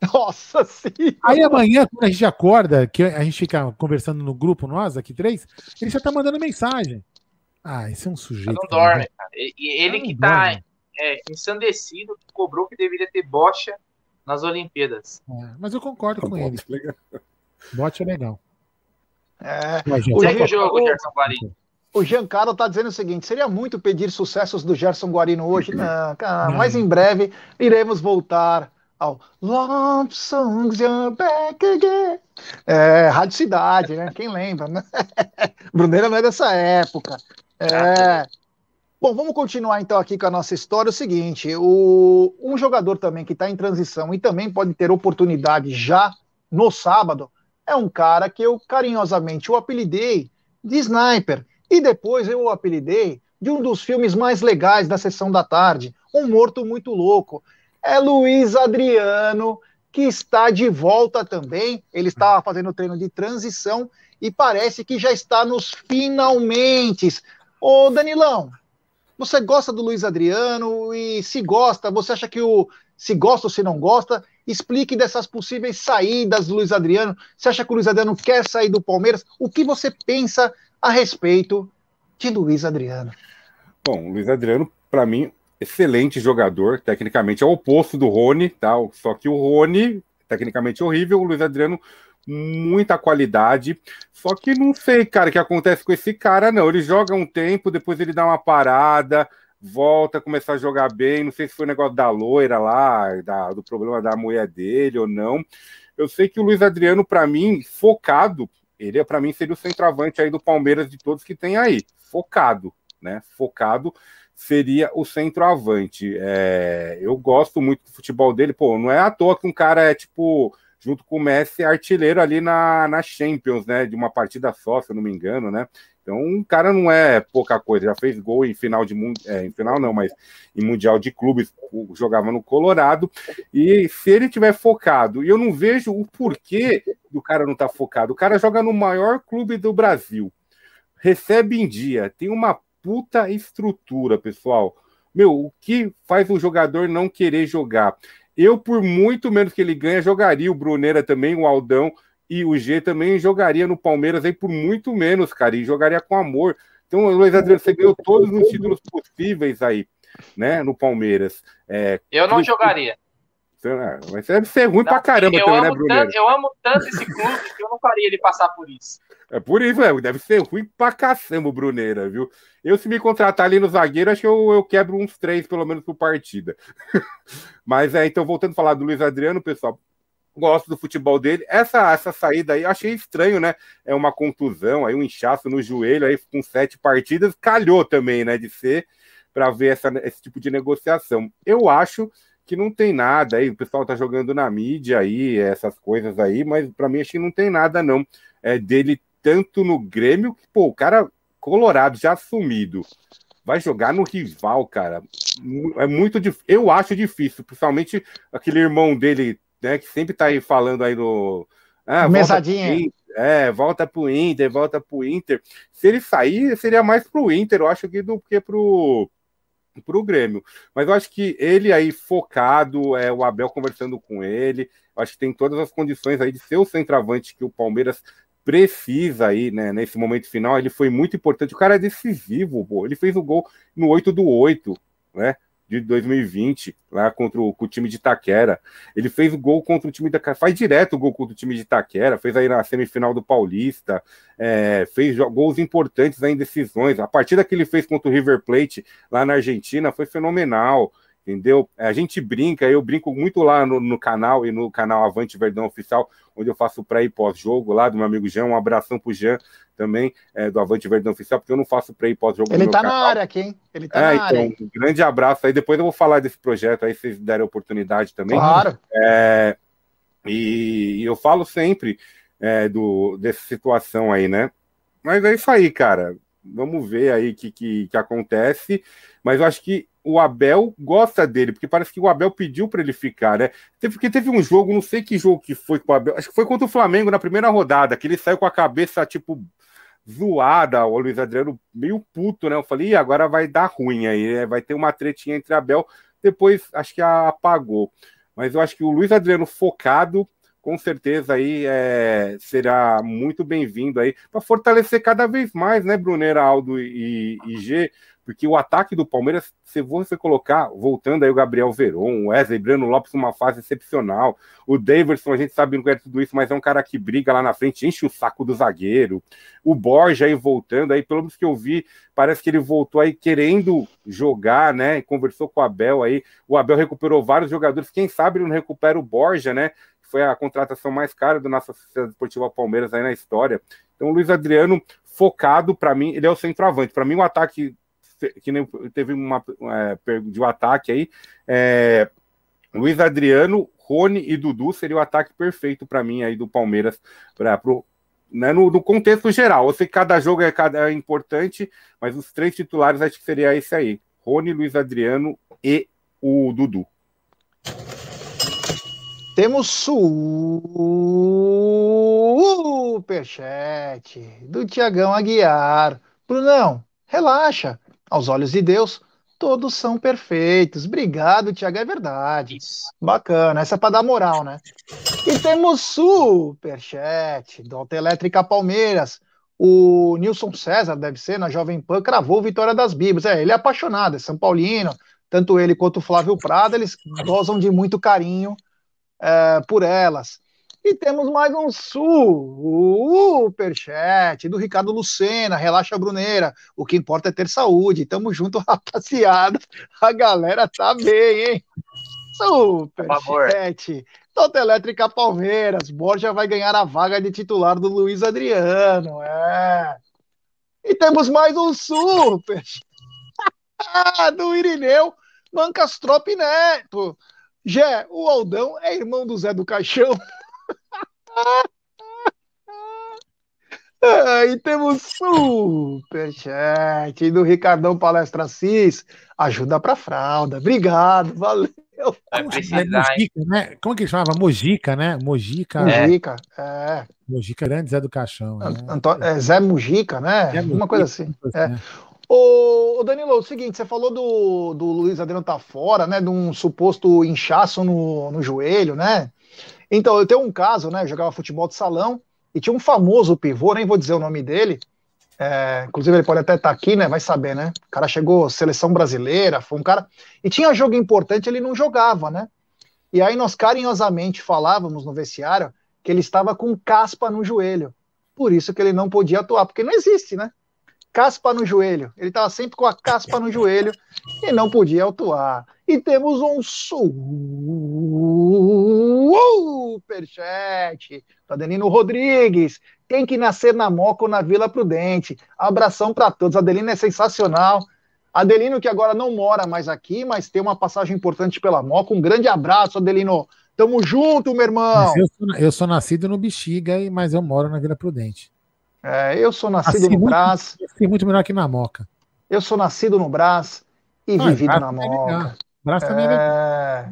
<laughs> Nossa senhora! Aí amanhã, quando a gente acorda, que a gente fica conversando no grupo, nós aqui três, ele já tá mandando mensagem. Ah, esse é um sujeito. Não dorme, cara. E ele que tá é, ensandecido, cobrou que deveria ter bocha nas Olimpíadas. É, mas eu concordo com ele. Bote é legal. É, o Segue o jogo, Gerson Guarino. O Giancarlo está dizendo o seguinte: seria muito pedir sucessos do Gerson Guarino hoje. Não, cara, mas em breve iremos voltar ao Love Songs You're Back Again. É, Rádio Cidade, né? Quem lembra, né? <laughs> Bruneira não é dessa época. É. Bom, vamos continuar então aqui com a nossa história. O seguinte: o, um jogador também que está em transição e também pode ter oportunidade já no sábado é um cara que eu carinhosamente o apelidei de Sniper. E depois eu o apelidei de um dos filmes mais legais da sessão da tarde, Um Morto Muito Louco. É Luiz Adriano, que está de volta também. Ele estava fazendo treino de transição e parece que já está nos finalmente. Ô Danilão, você gosta do Luiz Adriano? E se gosta, você acha que o. Se gosta ou se não gosta, Explique dessas possíveis saídas do Luiz Adriano. Você acha que o Luiz Adriano quer sair do Palmeiras? O que você pensa a respeito de Luiz Adriano? Bom, Luiz Adriano, para mim, excelente jogador. Tecnicamente é o oposto do Rony, tá? Só que o Rony, tecnicamente horrível, o Luiz Adriano muita qualidade. Só que não sei, cara, o que acontece com esse cara, não. Ele joga um tempo, depois ele dá uma parada, volta a começar a jogar bem. Não sei se foi o negócio da loira lá, da, do problema da mulher dele ou não. Eu sei que o Luiz Adriano, para mim, focado, ele para mim seria o centroavante aí do Palmeiras de todos que tem aí. Focado, né? Focado seria o centroavante. É, eu gosto muito do futebol dele. Pô, não é à toa que um cara é tipo junto com o Messi, artilheiro ali na, na Champions, né? De uma partida só, se eu não me engano, né? Então, um cara não é pouca coisa, já fez gol em final de é, em final não, mas em mundial de clubes, jogava no Colorado. E se ele tiver focado, e eu não vejo o porquê do cara não estar tá focado. O cara joga no maior clube do Brasil, recebe em dia, tem uma puta estrutura, pessoal. Meu, o que faz um jogador não querer jogar? Eu, por muito menos que ele ganha, jogaria o Bruneira também, o Aldão e o G também jogaria no Palmeiras aí por muito menos, cara, e jogaria com amor. Então, Luiz Adriano, você ganhou todos os títulos possíveis aí, né, no Palmeiras. É, eu não jogaria. Mas deve ser ruim não, pra caramba eu também, né, Bruno? Eu amo tanto esse clube que eu não faria ele passar por isso. É por isso, é, deve ser ruim pra caçamba o Bruneira, viu? Eu, se me contratar ali no zagueiro, acho que eu, eu quebro uns três, pelo menos, por partida. <laughs> Mas é, então, voltando a falar do Luiz Adriano, pessoal, gosto do futebol dele. Essa, essa saída aí, achei estranho, né? É uma contusão, aí um inchaço no joelho, aí com sete partidas, calhou também, né? De ser para ver essa, esse tipo de negociação. Eu acho que não tem nada aí, o pessoal tá jogando na mídia aí, essas coisas aí, mas para mim acho que não tem nada não é, dele tanto no Grêmio, que, pô, o cara colorado, já assumido, vai jogar no rival, cara. É muito difícil. Eu acho difícil, principalmente aquele irmão dele né, que sempre tá aí falando aí no. Ah, Mesadinha. É, volta pro Inter, volta pro Inter. Se ele sair, seria mais pro Inter, eu acho que do que pro pro Grêmio. Mas eu acho que ele aí focado, é o Abel conversando com ele, acho que tem todas as condições aí de ser o centroavante que o Palmeiras precisa aí, né, nesse momento final, ele foi muito importante, o cara é decisivo, pô. ele fez o gol no 8 do 8, né, de 2020, lá contra o, o, time de Itaquera. Ele fez o gol contra o time da faz direto o gol contra o time de Itaquera, fez aí na semifinal do Paulista, é, fez gols importantes em decisões. A partida que ele fez contra o River Plate lá na Argentina foi fenomenal entendeu? A gente brinca, eu brinco muito lá no, no, canal e no canal Avante Verdão Oficial, onde eu faço pré e pós-jogo lá do meu amigo Jean, um abração pro Jean também, é, do Avante Verdão Oficial, porque eu não faço pré e pós-jogo Ele tá canal. na área aqui, hein? Ele tá é, na então, área. Um grande abraço aí, depois eu vou falar desse projeto aí, se vocês derem oportunidade também. Claro. É, e, e, eu falo sempre é, do, dessa situação aí, né? Mas é isso aí, cara. Vamos ver aí o que, que, que acontece. Mas eu acho que o Abel gosta dele, porque parece que o Abel pediu para ele ficar, né? Porque teve um jogo, não sei que jogo que foi com o Abel, acho que foi contra o Flamengo na primeira rodada, que ele saiu com a cabeça, tipo, zoada, o Luiz Adriano meio puto, né? Eu falei, agora vai dar ruim aí, né? vai ter uma tretinha entre Abel. Depois acho que apagou. Mas eu acho que o Luiz Adriano focado, com certeza aí é, será muito bem-vindo aí para fortalecer cada vez mais, né, Brunera, Aldo e, e G, porque o ataque do Palmeiras, se você colocar, voltando aí o Gabriel Veron, o Wesley, Breno Lopes, uma fase excepcional, o Daverson, a gente sabe não é tudo isso, mas é um cara que briga lá na frente, enche o saco do zagueiro, o Borja aí voltando, aí pelo menos que eu vi, parece que ele voltou aí querendo jogar, né, conversou com o Abel aí, o Abel recuperou vários jogadores, quem sabe ele não recupera o Borja, né, foi a contratação mais cara do nossa Sociedade Esportiva Palmeiras aí na história. Então, o Luiz Adriano, focado, para mim, ele é o centroavante. Para mim, o ataque que nem teve uma é, de um ataque aí. É, Luiz Adriano, Rony e Dudu seria o ataque perfeito para mim aí do Palmeiras para né, no, no, contexto geral. Eu sei que cada jogo é, cada, é importante, mas os três titulares acho que seria esse aí: Rony, Luiz Adriano e o Dudu. Temos superchat do Tiagão Aguiar. Brunão, relaxa aos olhos de Deus, todos são perfeitos. Obrigado, Tiago, é verdade. Isso. Bacana, essa é para dar moral, né? E temos superchat do Autoelétrica Palmeiras. O Nilson César, deve ser, na Jovem Pan, cravou Vitória das Bíblias. É, ele é apaixonado, é São Paulino. Tanto ele quanto o Flávio Prado, eles gozam de muito carinho é, por elas. E temos mais um superchat do Ricardo Lucena. Relaxa, Bruneira. O que importa é ter saúde. Tamo junto, <laughs> rapaziada. A galera tá bem, hein? Superchat. Tota Elétrica Palmeiras. Borja vai ganhar a vaga de titular do Luiz Adriano. É. E temos mais um super <laughs> do Irineu Mancastrop Neto. Jé, o Aldão é irmão do Zé do Caixão. E temos superchat do Ricardão Palestra Cis. Ajuda pra fralda. Obrigado, valeu. Vai precisar, Mojica, né? Como que chamava? Mojica, né? Mojica. Mojica, é. Mojica grande Zé do Caixão. Né? É, Zé Mujica, né? Zé Uma coisa assim. É. Né? Ô, Danilo, é o seguinte, você falou do, do Luiz Adriano tá fora, né? De um suposto inchaço no, no joelho, né? Então, eu tenho um caso, né? Eu jogava futebol de salão e tinha um famoso pivô, nem vou dizer o nome dele. É, inclusive, ele pode até estar tá aqui, né? Vai saber, né? O cara chegou seleção brasileira, foi um cara. E tinha jogo importante, ele não jogava, né? E aí nós carinhosamente falávamos no vestiário que ele estava com caspa no joelho. Por isso que ele não podia atuar, porque não existe, né? Caspa no joelho. Ele estava sempre com a caspa no joelho e não podia atuar. E temos um superchat Adelino Rodrigues. Tem que nascer na Moca ou na Vila Prudente. Abração para todos. Adelino é sensacional. Adelino que agora não mora mais aqui, mas tem uma passagem importante pela Moca. Um grande abraço, Adelino. Tamo junto, meu irmão. Eu sou, eu sou, nascido no Bexiga, mas eu moro na Vila Prudente. É, eu sou nascido no Brás. muito melhor que na Moca. Eu sou nascido no Brás e ah, vivido na Moca. Braço também é...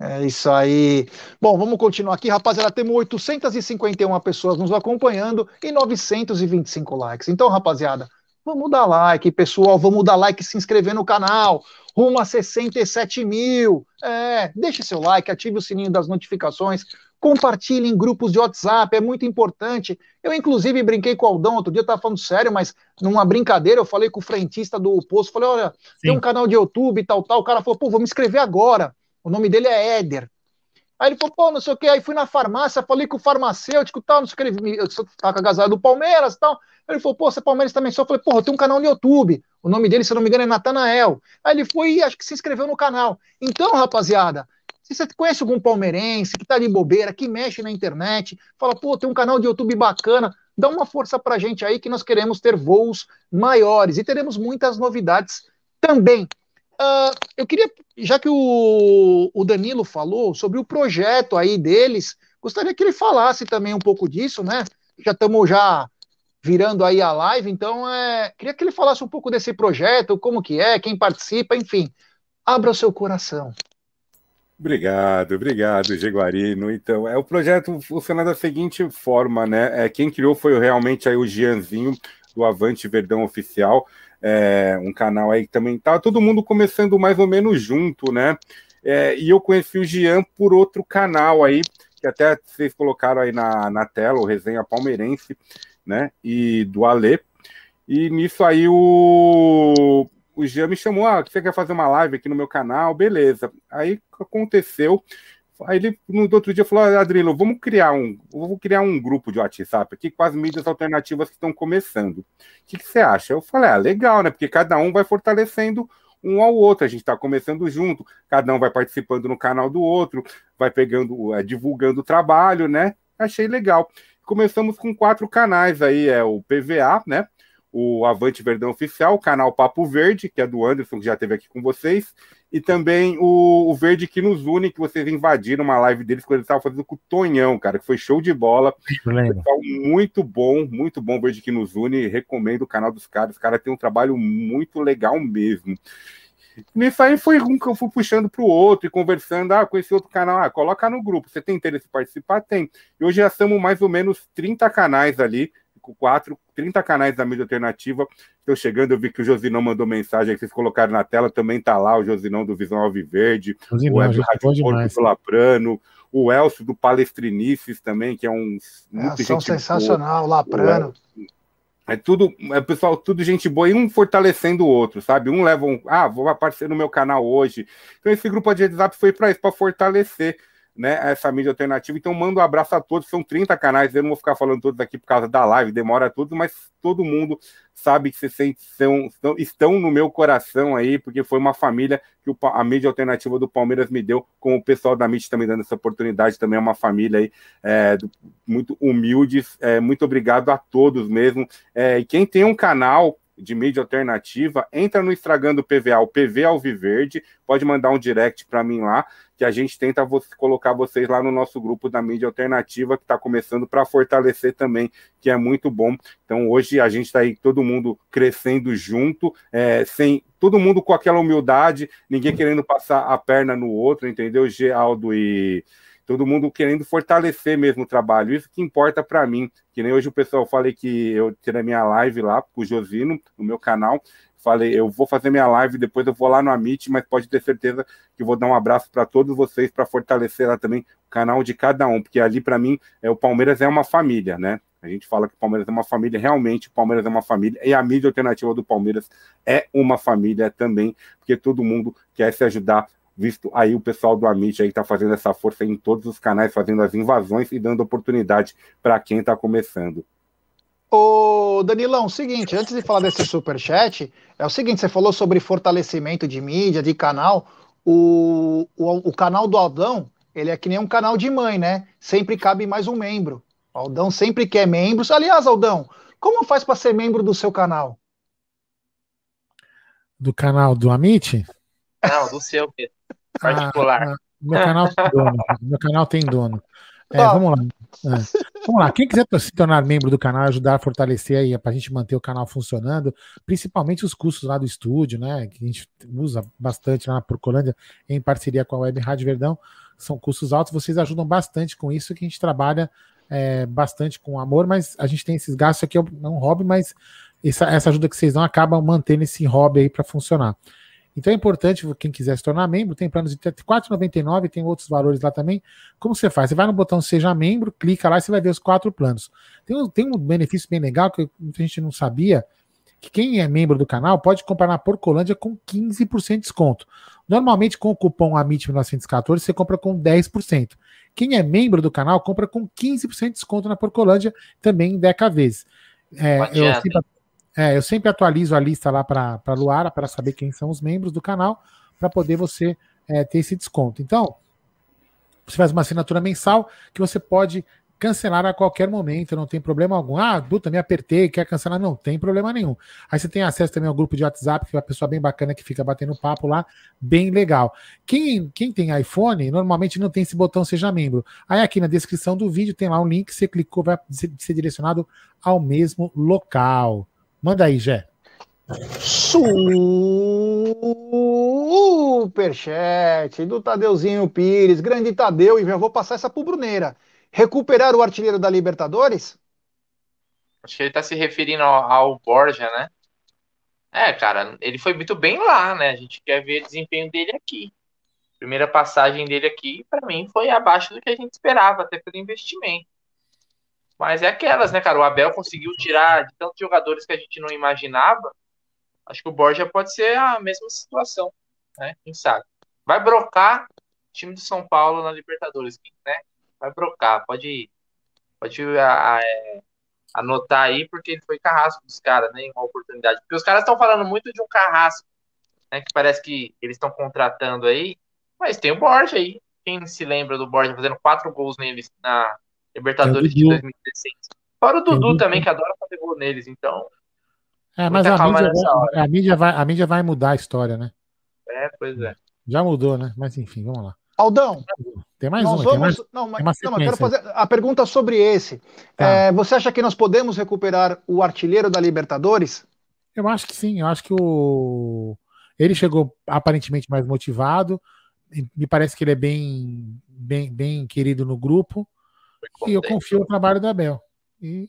é... é isso aí. Bom, vamos continuar aqui, rapaziada. Temos 851 pessoas nos acompanhando e 925 likes. Então, rapaziada, vamos dar like, pessoal. Vamos dar like e se inscrever no canal. Rumo a 67 mil. É, deixe seu like, ative o sininho das notificações compartilhe em grupos de WhatsApp, é muito importante. Eu, inclusive, brinquei com o Aldão outro dia, eu tava falando sério, mas numa brincadeira, eu falei com o frentista do posto, falei, olha, Sim. tem um canal de YouTube e tal, tal. O cara falou, pô, vou me inscrever agora. O nome dele é Éder. Aí ele falou, pô, não sei o que. Aí fui na farmácia, falei com o farmacêutico tal, não sei o que. Eu tava com a agasalho do Palmeiras e tal. Ele falou, pô, você é Palmeiras também só? Eu falei, pô, tenho um canal no YouTube. O nome dele, se eu não me engano, é Natanael. Aí ele foi e acho que se inscreveu no canal. Então, rapaziada, se você conhece algum palmeirense que tá de bobeira, que mexe na internet, fala, pô, tem um canal de YouTube bacana, dá uma força pra gente aí que nós queremos ter voos maiores e teremos muitas novidades também. Uh, eu queria, já que o, o Danilo falou sobre o projeto aí deles, gostaria que ele falasse também um pouco disso, né? Já estamos já virando aí a live, então é, queria que ele falasse um pouco desse projeto, como que é, quem participa, enfim. Abra o seu coração. Obrigado, obrigado, Jaguarino. Então, é o projeto funciona da seguinte forma, né? É, quem criou foi realmente aí o Gianzinho do Avante Verdão Oficial, é, um canal aí que também tá todo mundo começando mais ou menos junto, né? É, e eu conheci o Gian por outro canal aí, que até vocês colocaram aí na, na tela, o Resenha Palmeirense, né? E do Alê. E nisso aí o, o Jean me chamou, ah, você quer fazer uma live aqui no meu canal? Beleza. Aí aconteceu. Aí ele no outro dia falou: ah, Adrilo, vamos criar um, vou criar um grupo de WhatsApp aqui com as mídias alternativas que estão começando. O que, que você acha? Eu falei, ah, legal, né? Porque cada um vai fortalecendo um ao outro. A gente está começando junto, cada um vai participando no canal do outro, vai pegando, é, divulgando o trabalho, né? Achei legal. Começamos com quatro canais aí, é o PVA, né? O Avante Verdão Oficial, o canal Papo Verde, que é do Anderson, que já esteve aqui com vocês, e também o, o, Verde que nos une, que vocês invadiram uma live deles quando eles estavam fazendo com o Tonhão, cara, que foi show de bola. Pessoal, muito bom, muito bom Verde que nos une. Recomendo o canal dos caras. Os caras têm um trabalho muito legal mesmo. Nisso aí foi um que eu fui puxando para o outro e conversando. Ah, com esse outro canal, ah, coloca no grupo. Você tem interesse em participar? Tem. E hoje já somos mais ou menos 30 canais ali quatro, 30 canais da mídia alternativa. Estou chegando, eu vi que o Josinão mandou mensagem que vocês colocaram na tela, também está lá o Josinão do Visão Alviverde, Josinão, o Web Rádio Porto do Laprano, o Elcio do Palestrinices também, que é um. Muito é, sensacional, boa. Laprano. É tudo, é pessoal, tudo gente boa e um fortalecendo o outro, sabe? Um leva um, ah, vou aparecer no meu canal hoje. Então esse grupo de WhatsApp foi para isso, para fortalecer né, essa mídia alternativa. Então, mando um abraço a todos. São 30 canais, eu não vou ficar falando todos aqui por causa da live, demora tudo, mas todo mundo sabe que vocês são, estão no meu coração aí, porque foi uma família que a mídia alternativa do Palmeiras me deu, com o pessoal da mídia também dando essa oportunidade, também é uma família aí é, muito humildes. É, muito obrigado a todos mesmo. É, e quem tem um canal de mídia alternativa, entra no Estragando PVA, o PV Alviverde, pode mandar um direct para mim lá, que a gente tenta você, colocar vocês lá no nosso grupo da mídia alternativa, que está começando para fortalecer também, que é muito bom. Então, hoje a gente está aí, todo mundo crescendo junto, é, sem todo mundo com aquela humildade, ninguém querendo passar a perna no outro, entendeu? Geraldo e todo mundo querendo fortalecer mesmo o trabalho. Isso que importa para mim. Que nem hoje o pessoal falei que eu tirei minha live lá com o Josino no meu canal. Falei, eu vou fazer minha live, depois eu vou lá no Amit, mas pode ter certeza que vou dar um abraço para todos vocês para fortalecer lá também o canal de cada um, porque ali para mim é o Palmeiras é uma família, né? A gente fala que o Palmeiras é uma família, realmente o Palmeiras é uma família, e a mídia alternativa do Palmeiras é uma família também, porque todo mundo quer se ajudar visto aí o pessoal do Amit aí está fazendo essa força em todos os canais, fazendo as invasões e dando oportunidade para quem está começando. Ô, Danilão, seguinte, antes de falar desse super chat, é o seguinte, você falou sobre fortalecimento de mídia, de canal. O, o, o canal do Aldão, ele é que nem um canal de mãe, né? Sempre cabe mais um membro. O Aldão sempre quer membros. Aliás, Aldão, como faz para ser membro do seu canal? Do canal do Amit? Não, do seu, particular. Ah, ah, meu canal tem dono. <laughs> meu canal tem dono. É, vamos lá. É. Vamos lá. Quem quiser se tornar membro do canal, ajudar a fortalecer aí, para a gente manter o canal funcionando, principalmente os custos lá do estúdio, né? Que a gente usa bastante lá na Procolândia, em parceria com a Web Rádio Verdão, são custos altos. Vocês ajudam bastante com isso, que a gente trabalha é, bastante com amor, mas a gente tem esses gastos aqui, é um hobby, mas essa, essa ajuda que vocês dão acaba mantendo esse hobby aí para funcionar. Então é importante, quem quiser se tornar membro, tem planos de R$ 4,99, tem outros valores lá também. Como você faz? Você vai no botão Seja Membro, clica lá e você vai ver os quatro planos. Tem um, tem um benefício bem legal que muita gente não sabia, que quem é membro do canal pode comprar na Porcolândia com 15% de desconto. Normalmente, com o cupom AMIT1914, você compra com 10%. Quem é membro do canal compra com 15% de desconto na Porcolândia, também em Deca vezes. É, eu sempre, é, eu sempre atualizo a lista lá para Luara para saber quem são os membros do canal, para poder você é, ter esse desconto. Então, você faz uma assinatura mensal que você pode cancelar a qualquer momento, não tem problema algum. Ah, puta, me apertei, quer cancelar? Não tem problema nenhum. Aí você tem acesso também ao grupo de WhatsApp, que é uma pessoa bem bacana que fica batendo papo lá, bem legal. Quem, quem tem iPhone, normalmente não tem esse botão Seja Membro. Aí aqui na descrição do vídeo tem lá um link, você clicou, vai ser direcionado ao mesmo local. Manda aí, Jé. Super Superchat do Tadeuzinho Pires, grande Tadeu, e já vou passar essa pro Bruneira. Recuperar o artilheiro da Libertadores? Acho que ele tá se referindo ao, ao Borja, né? É, cara, ele foi muito bem lá, né? A gente quer ver o desempenho dele aqui. Primeira passagem dele aqui, para mim, foi abaixo do que a gente esperava, até pelo investimento. Mas é aquelas, né, cara? O Abel conseguiu tirar de tantos jogadores que a gente não imaginava. Acho que o Borja pode ser a mesma situação, né? Quem sabe? Vai brocar time do São Paulo na Libertadores, né? Vai brocar, pode, pode a, a, é, anotar aí, porque ele foi carrasco dos caras, né? Uma oportunidade. Porque os caras estão falando muito de um carrasco, né? Que parece que eles estão contratando aí. Mas tem o Borja aí. Quem se lembra do Borja fazendo quatro gols neles na Libertadores de 2016? Fora o Dudu também, que adora fazer gol neles, então. É, mas a mídia, vai, a, mídia vai, a mídia vai mudar a história, né? É, pois é. Já mudou, né? Mas enfim, vamos lá. Aldão, tem mais uma. Vamos, mais, não, mas, não, mas quero fazer a pergunta sobre esse. Tá. É, você acha que nós podemos recuperar o artilheiro da Libertadores? Eu acho que sim. Eu acho que o ele chegou aparentemente mais motivado. Me parece que ele é bem, bem, bem querido no grupo. E eu confio no trabalho da Abel. E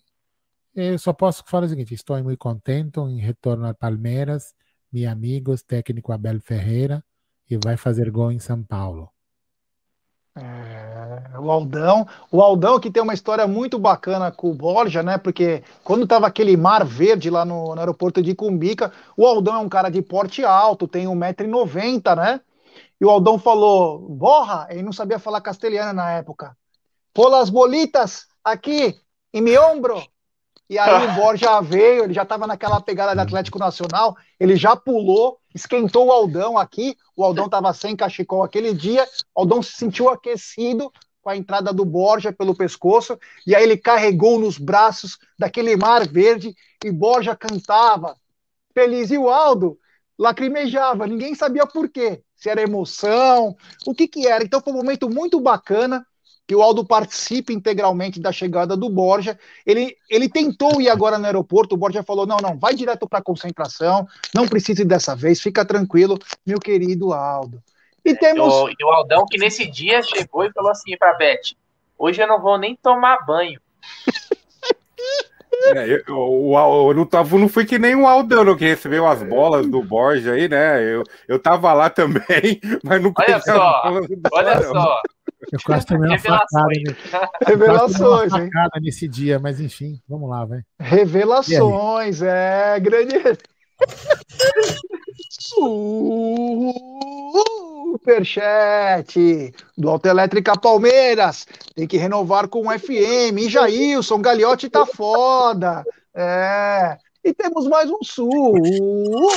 eu só posso falar o seguinte: estou muito contente em retorno ao Palmeiras, meus amigos, técnico Abel Ferreira, e vai fazer gol em São Paulo. É, o Aldão, o Aldão que tem uma história muito bacana com o Borja, né? Porque quando tava aquele mar verde lá no, no aeroporto de Cumbica, o Aldão é um cara de porte alto, tem 1,90m, né? E o Aldão falou, borra, ele não sabia falar castelhano na época. Pô las bolitas aqui, em meu ombro. E aí o <laughs> Borja veio, ele já estava naquela pegada de Atlético Nacional, ele já pulou, esquentou o Aldão aqui, o Aldão estava sem cachecol aquele dia, o Aldão se sentiu aquecido com a entrada do Borja pelo pescoço, e aí ele carregou nos braços daquele mar verde, e Borja cantava, feliz, e o Aldo lacrimejava, ninguém sabia por quê, se era emoção, o que que era, então foi um momento muito bacana, que o Aldo participe integralmente da chegada do Borja. Ele, ele tentou ir agora no aeroporto, o Borja falou: não, não, vai direto para a concentração, não precise dessa vez, fica tranquilo, meu querido Aldo. E temos. O, e o Aldão, que nesse dia chegou e falou assim para Beth: hoje eu não vou nem tomar banho. É, eu, eu, eu, não, tava, não fui que nem o Aldano que recebeu as bolas do Borja aí, né? Eu, eu tava lá também, <laughs> mas não Olha só, olha só. Eu quase tomei uma facada. Revelações, uma facada nesse dia, mas enfim, vamos lá, vai. Revelações, é grande. Superchat do Autoelétrica Palmeiras. Tem que renovar com o FM. E Jailson, Gagliotti tá foda. É. E temos mais um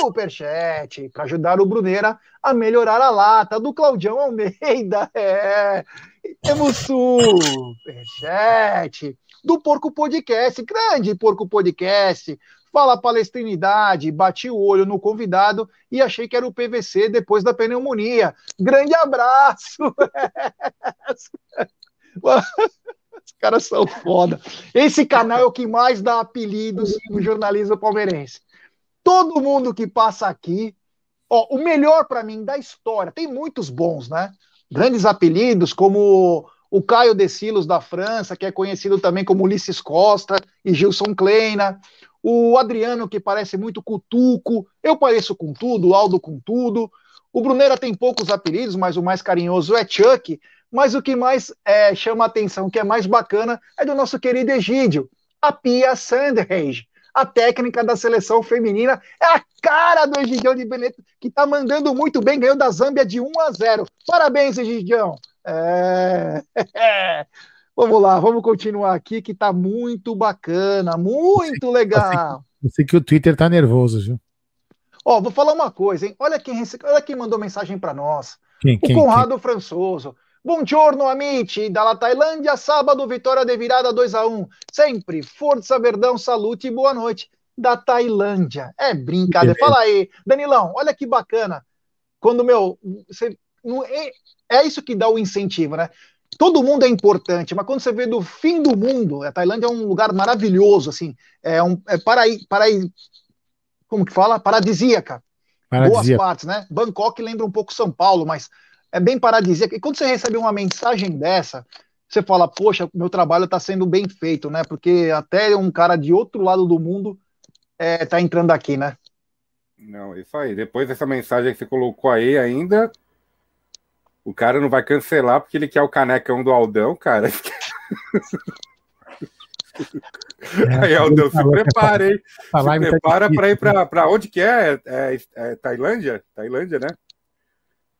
superchat para ajudar o Bruneira a melhorar a lata do Claudião Almeida. <laughs> É. E temos superchat do Porco Podcast, grande Porco Podcast. Fala palestrinidade, bati o olho no convidado e achei que era o PVC depois da pneumonia. Grande abraço! <laughs> <laughs> Os caras são foda. Esse canal é o que mais dá apelidos no jornalismo palmeirense. Todo mundo que passa aqui, ó, o melhor para mim da história, tem muitos bons, né? Grandes apelidos como o Caio Decilos da França, que é conhecido também como Ulisses Costa e Gilson Kleina, o Adriano, que parece muito Cutuco, eu pareço com tudo, Aldo com tudo. O Brunera tem poucos apelidos, mas o mais carinhoso é Chuck. Mas o que mais é, chama a atenção, que é mais bacana, é do nosso querido Egídio, a Pia Sandhage. A técnica da seleção feminina é a cara do Egidião de Benedito, que está mandando muito bem, ganhou da Zâmbia de 1 a 0. Parabéns, Egidião. <laughs> É... Vamos lá, vamos continuar aqui, que está muito bacana, muito legal. Eu sei que o Twitter está nervoso, viu? Ó, vou falar uma coisa, hein? Olha quem, olha quem mandou mensagem para nós. Quem, o Conrado quem? Françoso. Buongiorno, amici, da Tailândia, sábado, vitória de virada 2 a 1 Sempre, força, verdão, salute e boa noite. Da Tailândia. É brincadeira. Fala aí, Danilão, olha que bacana. Quando, meu, você, é, é isso que dá o incentivo, né? Todo mundo é importante, mas quando você vê do fim do mundo, a Tailândia é um lugar maravilhoso, assim, é um é paraí, paraí, como que fala? Paradisíaca. boas partes, né? Bangkok lembra um pouco São Paulo, mas é bem paradisíaco. E quando você recebe uma mensagem dessa, você fala, poxa, meu trabalho está sendo bem feito, né? Porque até um cara de outro lado do mundo é, tá entrando aqui, né? Não, isso aí. Depois dessa mensagem que você colocou aí ainda, o cara não vai cancelar porque ele quer o canecão do Aldão, cara. É, aí, Aldão, se prepara, hein? Se tá prepara para ir para onde que é? É, é? Tailândia? Tailândia, né?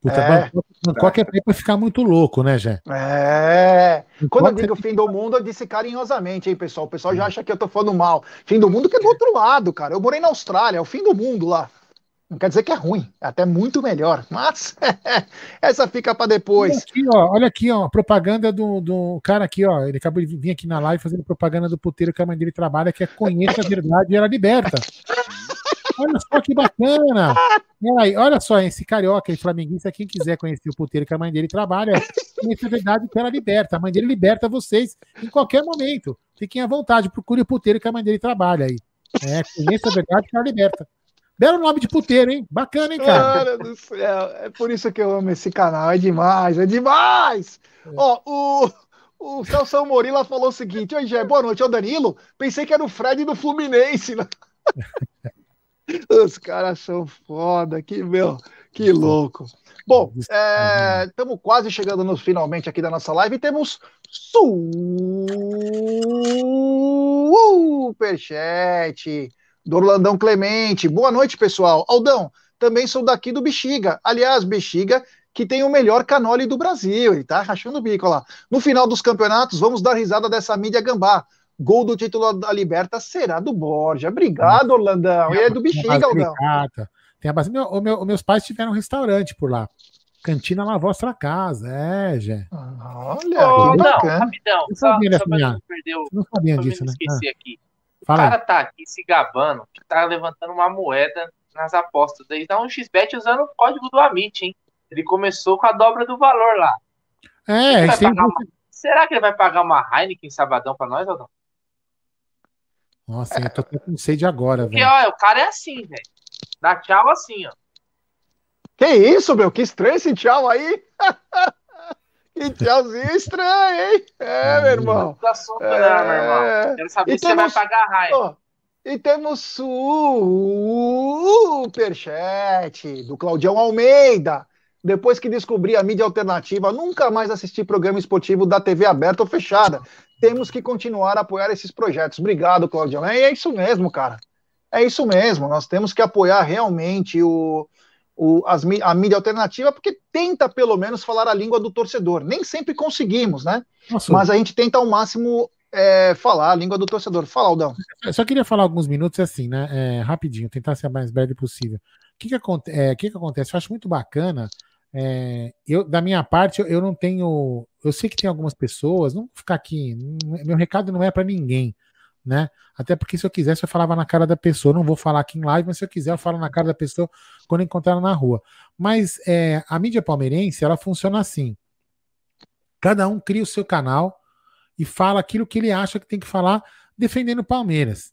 Puta, é. Bangkok é pra ficar muito louco, né, Jé? É. Quando eu digo fim do mundo, eu disse carinhosamente, hein, pessoal? O pessoal já acha que eu tô falando mal. Fim do mundo que é do outro lado, cara. Eu morei na Austrália, é o fim do mundo lá. Não quer dizer que é ruim, é até muito melhor. Mas <laughs> essa fica para depois. Olha aqui, ó, olha aqui, ó, propaganda do, do cara aqui, ó. Ele acabou de vir aqui na live fazendo propaganda do puteiro que a mãe dele trabalha, que é Conheça a Verdade e Ela Liberta. <laughs> Olha só que bacana! Aí, olha só, esse carioca e flamenguista, quem quiser conhecer o puteiro que a mãe dele trabalha, conheça a verdade que ela liberta. A mãe dele liberta vocês em qualquer momento. Fiquem à vontade, procure o puteiro que a mãe dele trabalha aí. É, conheça a verdade que ela liberta. Belo nome de puteiro, hein? Bacana, hein, cara? Cara do céu, é por isso que eu amo esse canal. É demais, é demais! É. Ó, o. O Celso Morila falou o seguinte: Oi, Gé, boa noite, é o Danilo. Pensei que era o Fred do Fluminense. Né? <laughs> Os caras são foda, que meu, que louco. Bom, estamos é, quase chegando no finalmente aqui da nossa live e temos superchat do Orlandão Clemente. Boa noite, pessoal. Aldão, também sou daqui do Bexiga. Aliás, Bexiga, que tem o melhor canole do Brasil. Ele tá rachando o bico lá. No final dos campeonatos, vamos dar risada dessa mídia gambá. Gol do título da Liberta será do Borja. Obrigado, Orlandão. E é do Bexiga, Aldão. Tem a base... meu, meu, meus pais tiveram um restaurante por lá. Cantina La Vostra Casa, é, Jé. Olha, oh, não, rapidão. Não sabia, só, só não perdeu, não sabia disso, né? Esqueci ah. aqui. Fala o cara tá aqui se gabando que tá levantando uma moeda nas apostas. Daí dá um XBET usando o código do Amit, hein? Ele começou com a dobra do valor lá. É, Será, uma... Será que ele vai pagar uma Heineken sabadão pra nós, Aldão? Nossa, eu tô com sede agora, velho. Porque, ó, o cara é assim, velho. Dá tchau assim, ó. Que isso, meu? Que estranho esse tchau aí. <laughs> que tchauzinho estranho, hein? É, meu irmão. Não assunto, é... não, meu irmão. Quero saber e se temos... você vai pagar a raiva. e temos superchat do Claudião Almeida. Depois que descobri a mídia alternativa, nunca mais assisti programa esportivo da TV aberta ou fechada temos que continuar a apoiar esses projetos. Obrigado, Claudio. É, é isso mesmo, cara. É isso mesmo. Nós temos que apoiar realmente o, o, as, a mídia alternativa, porque tenta, pelo menos, falar a língua do torcedor. Nem sempre conseguimos, né? Nossa. Mas a gente tenta ao máximo é, falar a língua do torcedor. Fala, Aldão. Eu só queria falar alguns minutos assim, né? É, rapidinho, tentar ser o mais breve possível. O que, que, é, que, que acontece? Eu acho muito bacana é, eu, da minha parte, eu, eu, não tenho. Eu sei que tem algumas pessoas, não vou ficar aqui. Meu recado não é para ninguém, né? Até porque se eu quisesse, eu falava na cara da pessoa. Não vou falar aqui em live, mas se eu quiser, eu falo na cara da pessoa quando encontrar ela na rua. Mas é, a mídia palmeirense, ela funciona assim: cada um cria o seu canal e fala aquilo que ele acha que tem que falar defendendo o Palmeiras,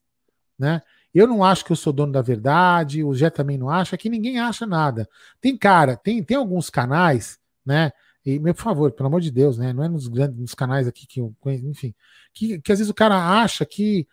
né? Eu não acho que eu sou dono da verdade, o Jé também não acha, que ninguém acha nada. Tem cara, tem, tem alguns canais, né? E, por favor, pelo amor de Deus, né? Não é nos grandes nos canais aqui que eu conheço, enfim, que, que às vezes o cara acha que,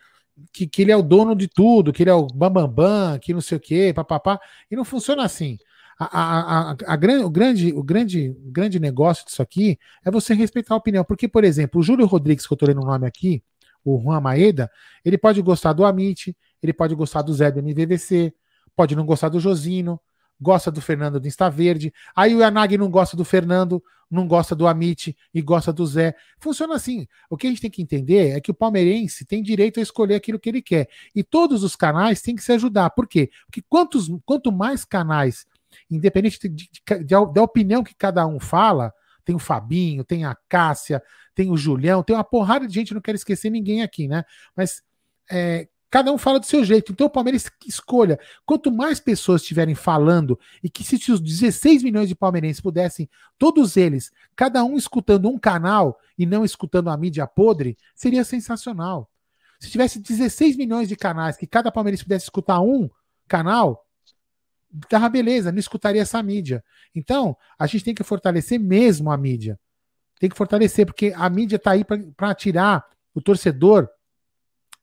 que, que ele é o dono de tudo, que ele é o bambambam, bam, bam, que não sei o quê, papapá, e não funciona assim. A, a, a, a, grande, o, grande, o, grande, grande negócio disso aqui é você respeitar a opinião. Porque, por exemplo, o Júlio Rodrigues, que eu estou lendo o nome aqui, o Juan Maeda, ele pode gostar do Amit, ele pode gostar do Zé do MVVC, pode não gostar do Josino, gosta do Fernando do Insta Verde. Aí o Yanag não gosta do Fernando, não gosta do Amit e gosta do Zé. Funciona assim. O que a gente tem que entender é que o palmeirense tem direito a escolher aquilo que ele quer. E todos os canais têm que se ajudar. Por quê? Porque quantos, quanto mais canais, independente de, de, de, da opinião que cada um fala, tem o Fabinho, tem a Cássia, tem o Julião, tem uma porrada de gente, não quero esquecer ninguém aqui, né? Mas é, cada um fala do seu jeito. Então o Palmeiras escolha. Quanto mais pessoas estiverem falando, e que se os 16 milhões de palmeirenses pudessem, todos eles, cada um escutando um canal e não escutando a mídia podre, seria sensacional. Se tivesse 16 milhões de canais, que cada palmeirense pudesse escutar um canal, Tá, beleza, não escutaria essa mídia. Então, a gente tem que fortalecer mesmo a mídia. Tem que fortalecer, porque a mídia tá aí para tirar o torcedor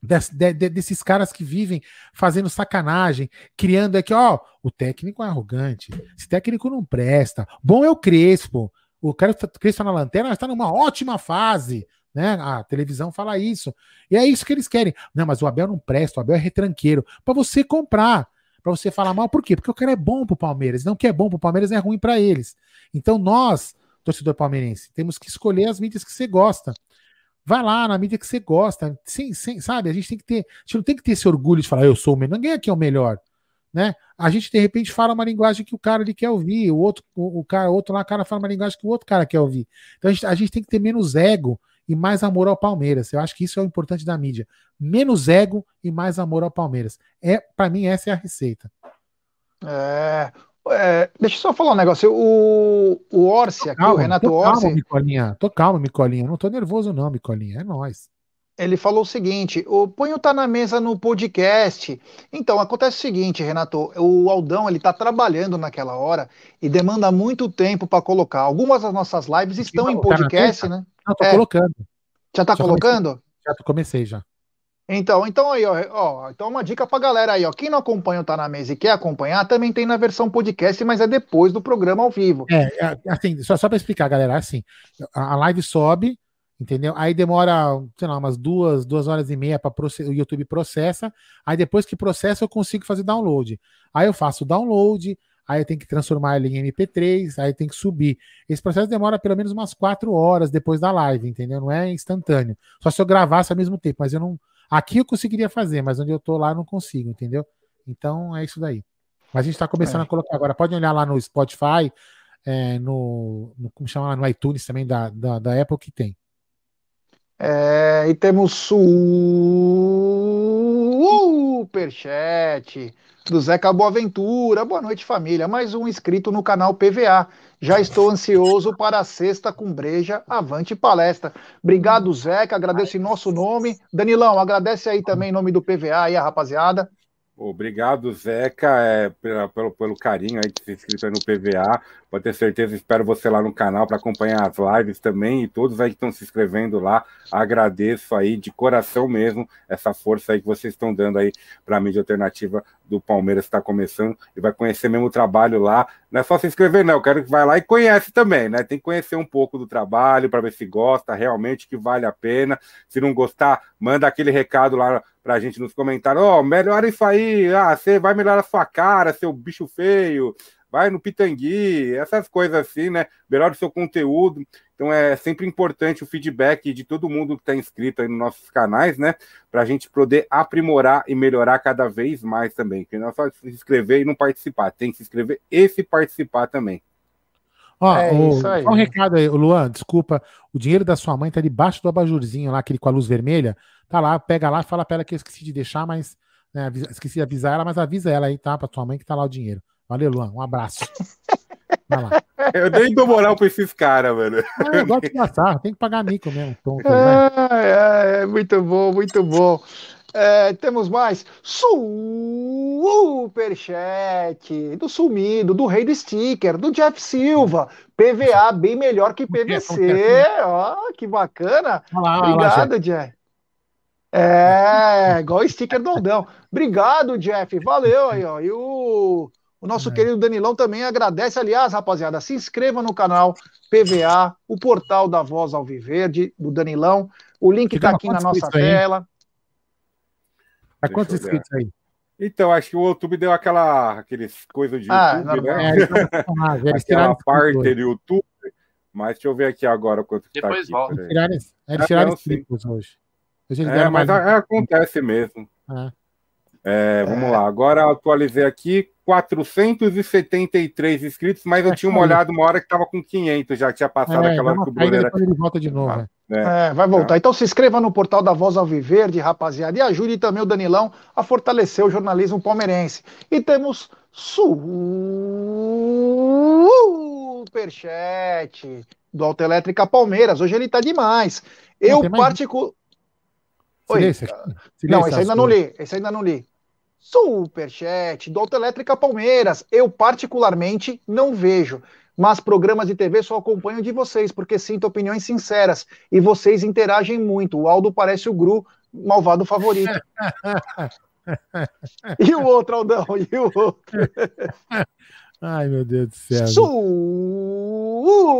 de, de, desses caras que vivem fazendo sacanagem, criando aqui, ó, o técnico é arrogante, esse técnico não presta. Bom é o Crespo. O cara Crespo na lanterna está numa ótima fase né? A televisão fala isso. E é isso que eles querem. Não, mas o Abel não presta, o Abel é retranqueiro. Para você comprar, para você falar mal, por quê? Porque o cara é bom pro Palmeiras. Não que é bom pro Palmeiras é ruim para eles. Então nós, torcedor palmeirense, temos que escolher as mídias que você gosta. Vai lá na mídia que você gosta. Sim, sim, sabe? A gente tem que ter, a gente não tem que ter esse orgulho de falar, eu sou o melhor. Ninguém aqui é o melhor. Né? A gente de repente fala uma linguagem que o cara ele quer ouvir, o outro, o, o cara, outro lá, o cara fala uma linguagem que o outro cara quer ouvir. Então a gente, a gente tem que ter menos ego e mais amor ao Palmeiras. Eu acho que isso é o importante da mídia. Menos ego e mais amor ao Palmeiras. É, para mim, essa é a receita. É, é, deixa eu só falar um negócio. O, o Orsi aqui, calma, o Renato tô Orsi. Calma, Micolinha. Tô calmo, Micolinha. Não tô nervoso, não, Micolinha. É nós. Ele falou o seguinte: o Punho tá na mesa no podcast. Então, acontece o seguinte, Renato: o Aldão ele tá trabalhando naquela hora e demanda muito tempo para colocar. Algumas das nossas lives estão em podcast, né? Não, tô é. colocando. Já tá já colocando? Comecei. Já comecei já. Então, então aí, ó, ó, então uma dica pra galera aí, ó. Quem não acompanha o Tá na Mesa e quer acompanhar, também tem na versão podcast, mas é depois do programa ao vivo. É, é assim, só, só pra explicar, galera, assim, a live sobe, entendeu? Aí demora, sei lá, umas duas, duas horas e meia para o YouTube processa. Aí depois que processa, eu consigo fazer download. Aí eu faço o download, aí eu tenho que transformar ele em MP3, aí tem que subir. Esse processo demora pelo menos umas quatro horas depois da live, entendeu? Não é instantâneo. Só se eu gravasse ao mesmo tempo, mas eu não. Aqui eu conseguiria fazer, mas onde eu tô lá não consigo, entendeu? Então é isso daí. Mas a gente está começando é. a colocar agora. Pode olhar lá no Spotify, é, no, no, como chama lá, no iTunes também da, da, da Apple que tem. É, e temos superchat do Zeca Boaventura. Boa noite, família. Mais um inscrito no canal PVA. Já estou ansioso para a sexta com breja. Avante palestra. Obrigado, Zeca. Agradeço em nosso nome. Danilão, agradece aí também em nome do PVA aí, a rapaziada. Obrigado, Zeca, é, pelo, pelo carinho aí de se inscrito no PVA. Pode ter certeza, espero você lá no canal para acompanhar as lives também. E todos aí que estão se inscrevendo lá, agradeço aí de coração mesmo essa força aí que vocês estão dando aí para a mídia alternativa do Palmeiras está começando e vai conhecer mesmo o trabalho lá. Não é só se inscrever, não. Eu quero que vá lá e conhece também, né? Tem que conhecer um pouco do trabalho para ver se gosta realmente, que vale a pena. Se não gostar, manda aquele recado lá para a gente nos comentários. Ó, oh, melhora isso aí. Ah, você vai melhorar a sua cara, seu bicho feio vai no Pitangui, essas coisas assim, né? Melhora o seu conteúdo. Então é sempre importante o feedback de todo mundo que está inscrito aí nos nossos canais, né? Para a gente poder aprimorar e melhorar cada vez mais também. Porque não é só se inscrever e não participar, tem que se inscrever e se participar também. Ó, é o, isso aí. um recado aí, Luan, desculpa. O dinheiro da sua mãe tá debaixo do abajurzinho lá, aquele com a luz vermelha. Tá lá, pega lá, fala pra ela que eu esqueci de deixar, mas. Né, esqueci de avisar ela, mas avisa ela aí, tá? Pra tua mãe que tá lá o dinheiro. Valeu, Luan. Um abraço. Vai lá. <laughs> Eu nem dou moral pra esses caras, mano. Ah, eu gosto de passar, tem que pagar mico mesmo. <laughs> Tonto, é, é, muito bom, muito bom. É, temos mais superchat do sumido, do rei do sticker, do Jeff Silva, PVA bem melhor que PVC. Ó, oh, que bacana. Olá, Obrigado, Jeff. É, igual o sticker do Aldão. Obrigado, Jeff. Valeu aí, ó. E o o nosso é. querido Danilão também agradece. Aliás, rapaziada, se inscreva no canal PVA, o portal da Voz Alviverde, do Danilão. O link está aqui na nossa tela. Tá quantos inscritos aí? Então, acho que o YouTube deu aquela aqueles coisas de ah, YouTube, né? É, aquela parte do YouTube. Mas deixa eu ver aqui agora quanto que tá Depois tá aqui. Eles tiraram, eles tiraram é, inscritos hoje. hoje é, mas mais... acontece mesmo. É. É, vamos é. lá, agora atualizei aqui 473 inscritos, mas eu tinha uma olhada uma hora que estava com 500, já tinha passado é, aquela cobrança. ele volta de novo. Ah, né? é, vai voltar. Então se inscreva no portal da Voz Alviverde, rapaziada, e ajude também o Danilão a fortalecer o jornalismo palmeirense. E temos superchat do Autoelétrica Palmeiras. Hoje ele tá demais. Eu particularmente. Oi. Silêncio, Não, esse ainda não li. Esse ainda não li. Superchat do Autoelétrica Palmeiras. Eu, particularmente, não vejo. Mas programas de TV só acompanho de vocês, porque sinto opiniões sinceras. E vocês interagem muito. O Aldo parece o Gru, malvado favorito. <laughs> e o outro, Aldão? E o outro? <laughs> Ai, meu Deus do céu.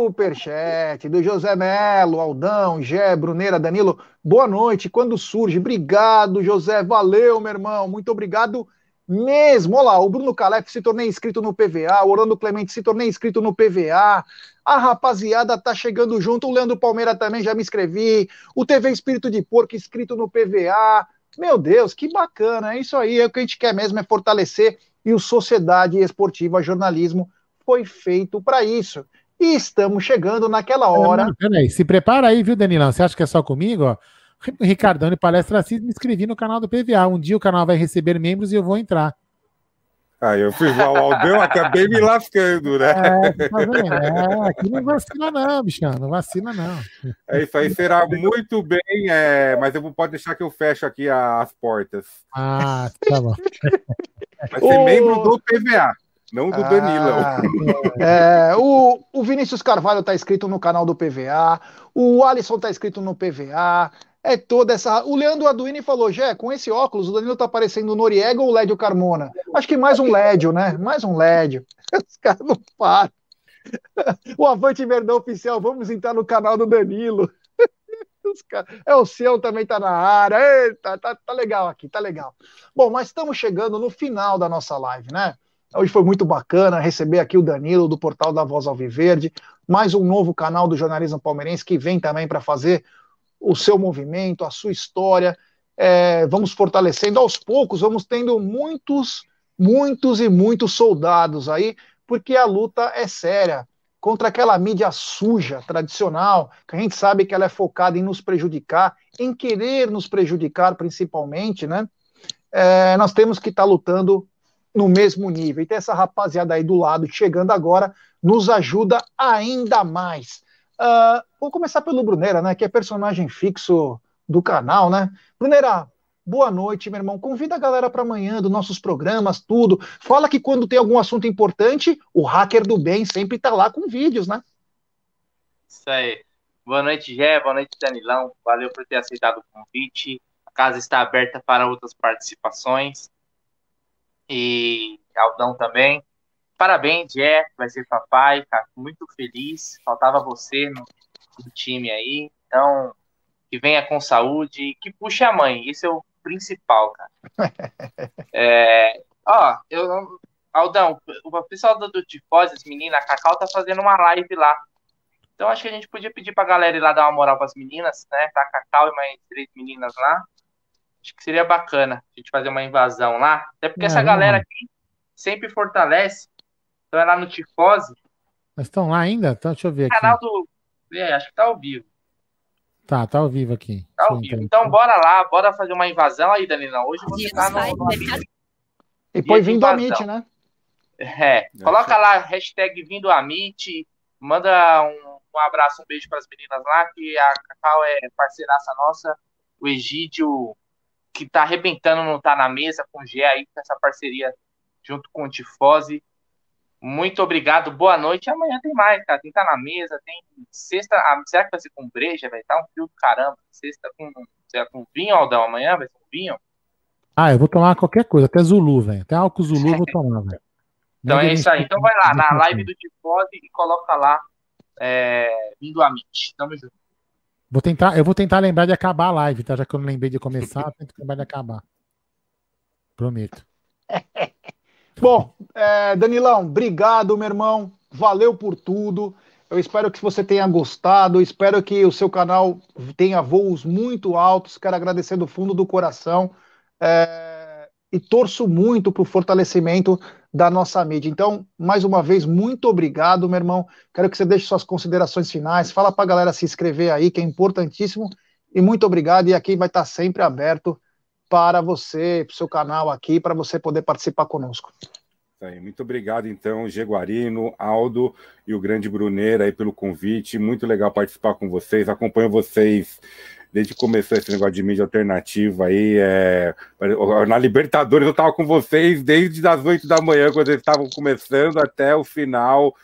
Superchat do José Melo, Aldão, Gé, Bruneira, Danilo. Boa noite. Quando surge? Obrigado, José. Valeu, meu irmão. Muito obrigado mesmo. Olha lá, o Bruno Calef se tornei inscrito no PVA, o Orlando Clemente se tornei inscrito no PVA. A rapaziada tá chegando junto. O Leandro Palmeira também já me inscrevi. O TV Espírito de Porco inscrito no PVA. Meu Deus, que bacana. É isso aí. É o que a gente quer mesmo é fortalecer e o Sociedade Esportiva Jornalismo foi feito para isso. E estamos chegando naquela hora. Peraí, se prepara aí, viu, Danilão? Você acha que é só comigo? Ó? Ricardão e Palestra Assis, me inscrevi no canal do PVA. Um dia o canal vai receber membros e eu vou entrar. Aí eu fui o Aldão, acabei me lascando, né? É, tá é, aqui não vacina, não, bichão. Não vacina, não. É isso aí, será muito bem, é, mas eu pode deixar que eu fecho aqui as portas. Ah, tá bom. Vai ser o... membro do PVA, não do ah, Danilo. É, o, o Vinícius Carvalho está inscrito no canal do PVA, o Alisson está inscrito no PVA. É toda essa. O Leandro Aduini falou: Jé, com esse óculos, o Danilo tá parecendo Noriega ou Lédio Carmona? Acho que mais um Lédio, né? Mais um Lédio. <laughs> Os caras não param. <laughs> O Avante Verdão Oficial, vamos entrar no canal do Danilo. É, o seu também tá na área. Eita, tá, tá legal aqui, tá legal. Bom, mas estamos chegando no final da nossa live, né? Hoje foi muito bacana receber aqui o Danilo do portal da Voz Alviverde, mais um novo canal do jornalismo palmeirense que vem também para fazer o seu movimento, a sua história. É, vamos fortalecendo aos poucos, vamos tendo muitos, muitos e muitos soldados aí, porque a luta é séria contra aquela mídia suja, tradicional, que a gente sabe que ela é focada em nos prejudicar, em querer nos prejudicar principalmente, né? É, nós temos que estar tá lutando no mesmo nível. E ter essa rapaziada aí do lado chegando agora nos ajuda ainda mais. Uh, vou começar pelo Bruneira, né? Que é personagem fixo do canal, né? Bruneira, Boa noite, meu irmão. Convida a galera para amanhã dos nossos programas, tudo. Fala que quando tem algum assunto importante, o hacker do bem sempre tá lá com vídeos, né? Isso aí. Boa noite, Gé. Boa noite, Danilão. Valeu por ter aceitado o convite. A casa está aberta para outras participações. E Aldão também. Parabéns, Gé. Vai ser papai. Tá muito feliz. Faltava você no, no time aí. Então, que venha com saúde, que puxe a mãe. Isso o principal, cara. <laughs> é, ó, eu, Aldão, o pessoal do, do Tifose, as meninas, a Cacau tá fazendo uma live lá. Então acho que a gente podia pedir pra galera ir lá dar uma moral pras meninas, né? Tá a Cacau e mais três meninas lá. Acho que seria bacana a gente fazer uma invasão lá. Até porque é, essa galera aqui sempre fortalece. Então é lá no Tifose. Mas estão lá ainda? Então deixa eu ver aqui. Canal do. É, acho que tá ao vivo. Tá, tá ao vivo aqui. Tá ao vivo. Então bora lá, bora fazer uma invasão aí, Danilão. Hoje você tá no, E depois vindo a Meet, né? É, coloca lá hashtag vindo a Meet, manda um, um abraço, um beijo para as meninas lá, que a Cacau é parceiraça nossa, o Egídio, que tá arrebentando, não tá na mesa com o G aí, com essa parceria junto com o Tifose. Muito obrigado, boa noite. Amanhã tem mais, cara. Tem que estar na mesa, tem sexta. Ah, será que vai ser com breja? Vai estar um frio do caramba. Sexta com, será com vinho, Aldão? Amanhã vai ser com vinho? Ah, eu vou tomar qualquer coisa, até Zulu, velho. Até álcool Zulu eu vou <laughs> tomar, velho. Então é isso aí. Então vai lá, na live do Tifose e coloca lá é, vindo a Meet. Tamo junto. Vou tentar, eu vou tentar lembrar de acabar a live, tá? Já que eu não lembrei de começar, <laughs> eu tento lembrar de acabar. Prometo. Bom, é, Danilão, obrigado, meu irmão. Valeu por tudo. Eu espero que você tenha gostado. Espero que o seu canal tenha voos muito altos. Quero agradecer do fundo do coração. É, e torço muito para o fortalecimento da nossa mídia. Então, mais uma vez, muito obrigado, meu irmão. Quero que você deixe suas considerações finais. Fala para a galera se inscrever aí, que é importantíssimo. E muito obrigado. E aqui vai estar sempre aberto para você, para o seu canal aqui, para você poder participar conosco. Muito obrigado, então, Jeguarino, Aldo e o grande Bruneira aí pelo convite. Muito legal participar com vocês. Acompanho vocês desde que começou esse negócio de mídia alternativa aí. É... Na Libertadores eu tava com vocês desde as 8 da manhã, quando eles estavam começando, até o final.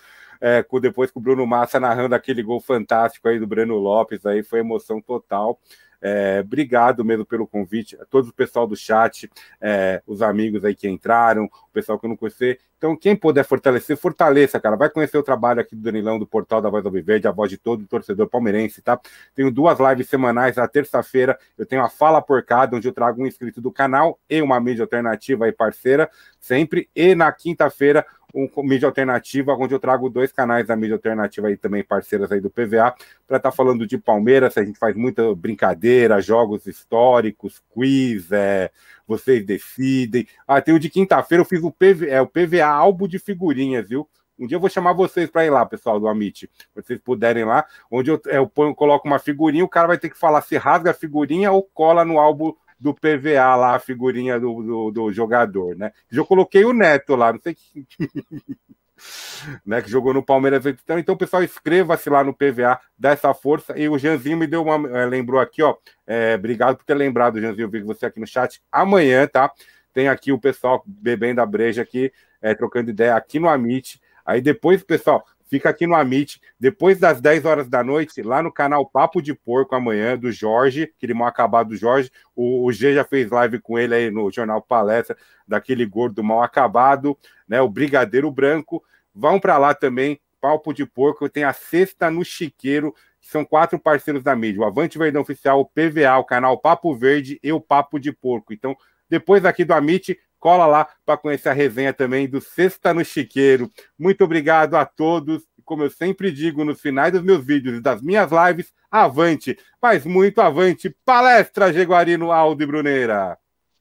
É, com, depois com o Bruno Massa narrando aquele gol fantástico aí do Breno Lopes, aí foi emoção total. É, obrigado mesmo pelo convite, a todo o pessoal do chat, é, os amigos aí que entraram, o pessoal que eu não conheci. Então, quem puder fortalecer, fortaleça, cara. Vai conhecer o trabalho aqui do Danilão, do portal da Voz do Viverde, a voz de todo torcedor palmeirense, tá? Tenho duas lives semanais, na terça-feira eu tenho a Fala Porcada, onde eu trago um inscrito do canal e uma mídia alternativa e parceira, sempre. E na quinta-feira, um mídia alternativa, onde eu trago dois canais da mídia alternativa aí também, parceiras aí do PVA, para estar tá falando de Palmeiras, a gente faz muita brincadeira, jogos históricos, quiz, é, vocês decidem. Ah, tem o de quinta-feira, eu fiz o, é, o PVA álbum de figurinhas, viu? Um dia eu vou chamar vocês para ir lá, pessoal do Amit, se vocês puderem lá, onde eu, eu, ponho, coloco uma figurinha, o cara vai ter que falar se rasga a figurinha ou cola no álbum do PVA lá, a figurinha do, do, do jogador, né? Eu coloquei o Neto lá, não sei que. <laughs> né, que jogou no Palmeiras. Então, então pessoal, inscreva-se lá no PVA, dá essa força. E o Janzinho me deu uma. É, lembrou aqui, ó. É, obrigado por ter lembrado, Janzinho. Eu vi você aqui no chat. Amanhã, tá? Tem aqui o pessoal bebendo a breja aqui, é, trocando ideia aqui no Amit. Aí depois, pessoal, fica aqui no Amit, depois das 10 horas da noite, lá no canal Papo de Porco amanhã, do Jorge, aquele mal acabado do Jorge. O, o G já fez live com ele aí no Jornal Palestra, daquele gordo mal acabado, né? O Brigadeiro Branco. Vão para lá também, Papo de Porco, tem a Sexta no Chiqueiro, que são quatro parceiros da mídia, o Avante Verdão Oficial, o PVA, o canal Papo Verde e o Papo de Porco. Então, depois aqui do Amit, cola lá para conhecer a resenha também do Sexta no Chiqueiro. Muito obrigado a todos. Como eu sempre digo nos finais dos meus vídeos e das minhas lives, avante, mas muito avante. Palestra Jaguarino Aldo e Bruneira.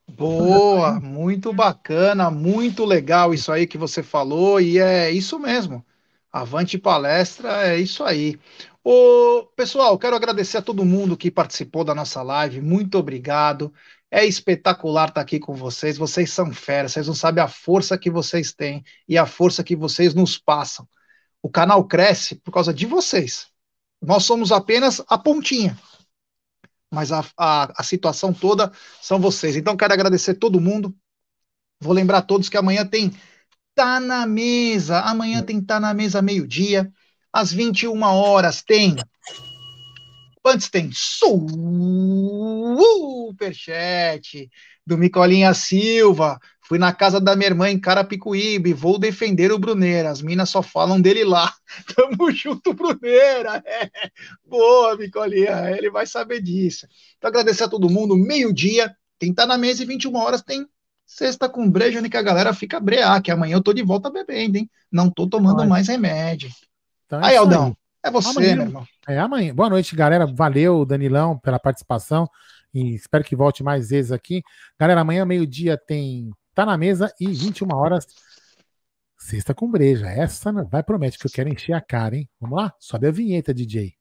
Boa, muito bacana, muito legal isso aí que você falou, e é isso mesmo. Avante palestra, é isso aí. Ô, pessoal, quero agradecer a todo mundo que participou da nossa live, muito obrigado. É espetacular estar aqui com vocês. Vocês são feras, vocês não sabem a força que vocês têm e a força que vocês nos passam. O canal cresce por causa de vocês. Nós somos apenas a pontinha. Mas a, a, a situação toda são vocês. Então, quero agradecer todo mundo. Vou lembrar a todos que amanhã tem Tá na Mesa. Amanhã tem Tá na Mesa meio-dia. Às 21 horas tem Antes tem superchat do Micolinha Silva. Fui na casa da minha irmã em Carapicuíba e vou defender o Bruneira. As minas só falam dele lá. <laughs> Tamo junto, Bruneira. É. Boa, Micolinha. Ele vai saber disso. Então, agradecer a todo mundo. Meio-dia. Quem tá na mesa e 21 horas tem sexta com breja, que a galera fica brear, que amanhã eu tô de volta bebendo, hein? Não tô tomando mais remédio. Então, é aí, Aldão. Aí. É você, amanhã, meu irmão. É amanhã. Boa noite, galera. Valeu, Danilão, pela participação. E espero que volte mais vezes aqui. Galera, amanhã, meio-dia, tem Tá na Mesa e 21 horas. Sexta com breja. Essa vai promete que eu quero encher a cara, hein? Vamos lá? Sobe a vinheta, DJ.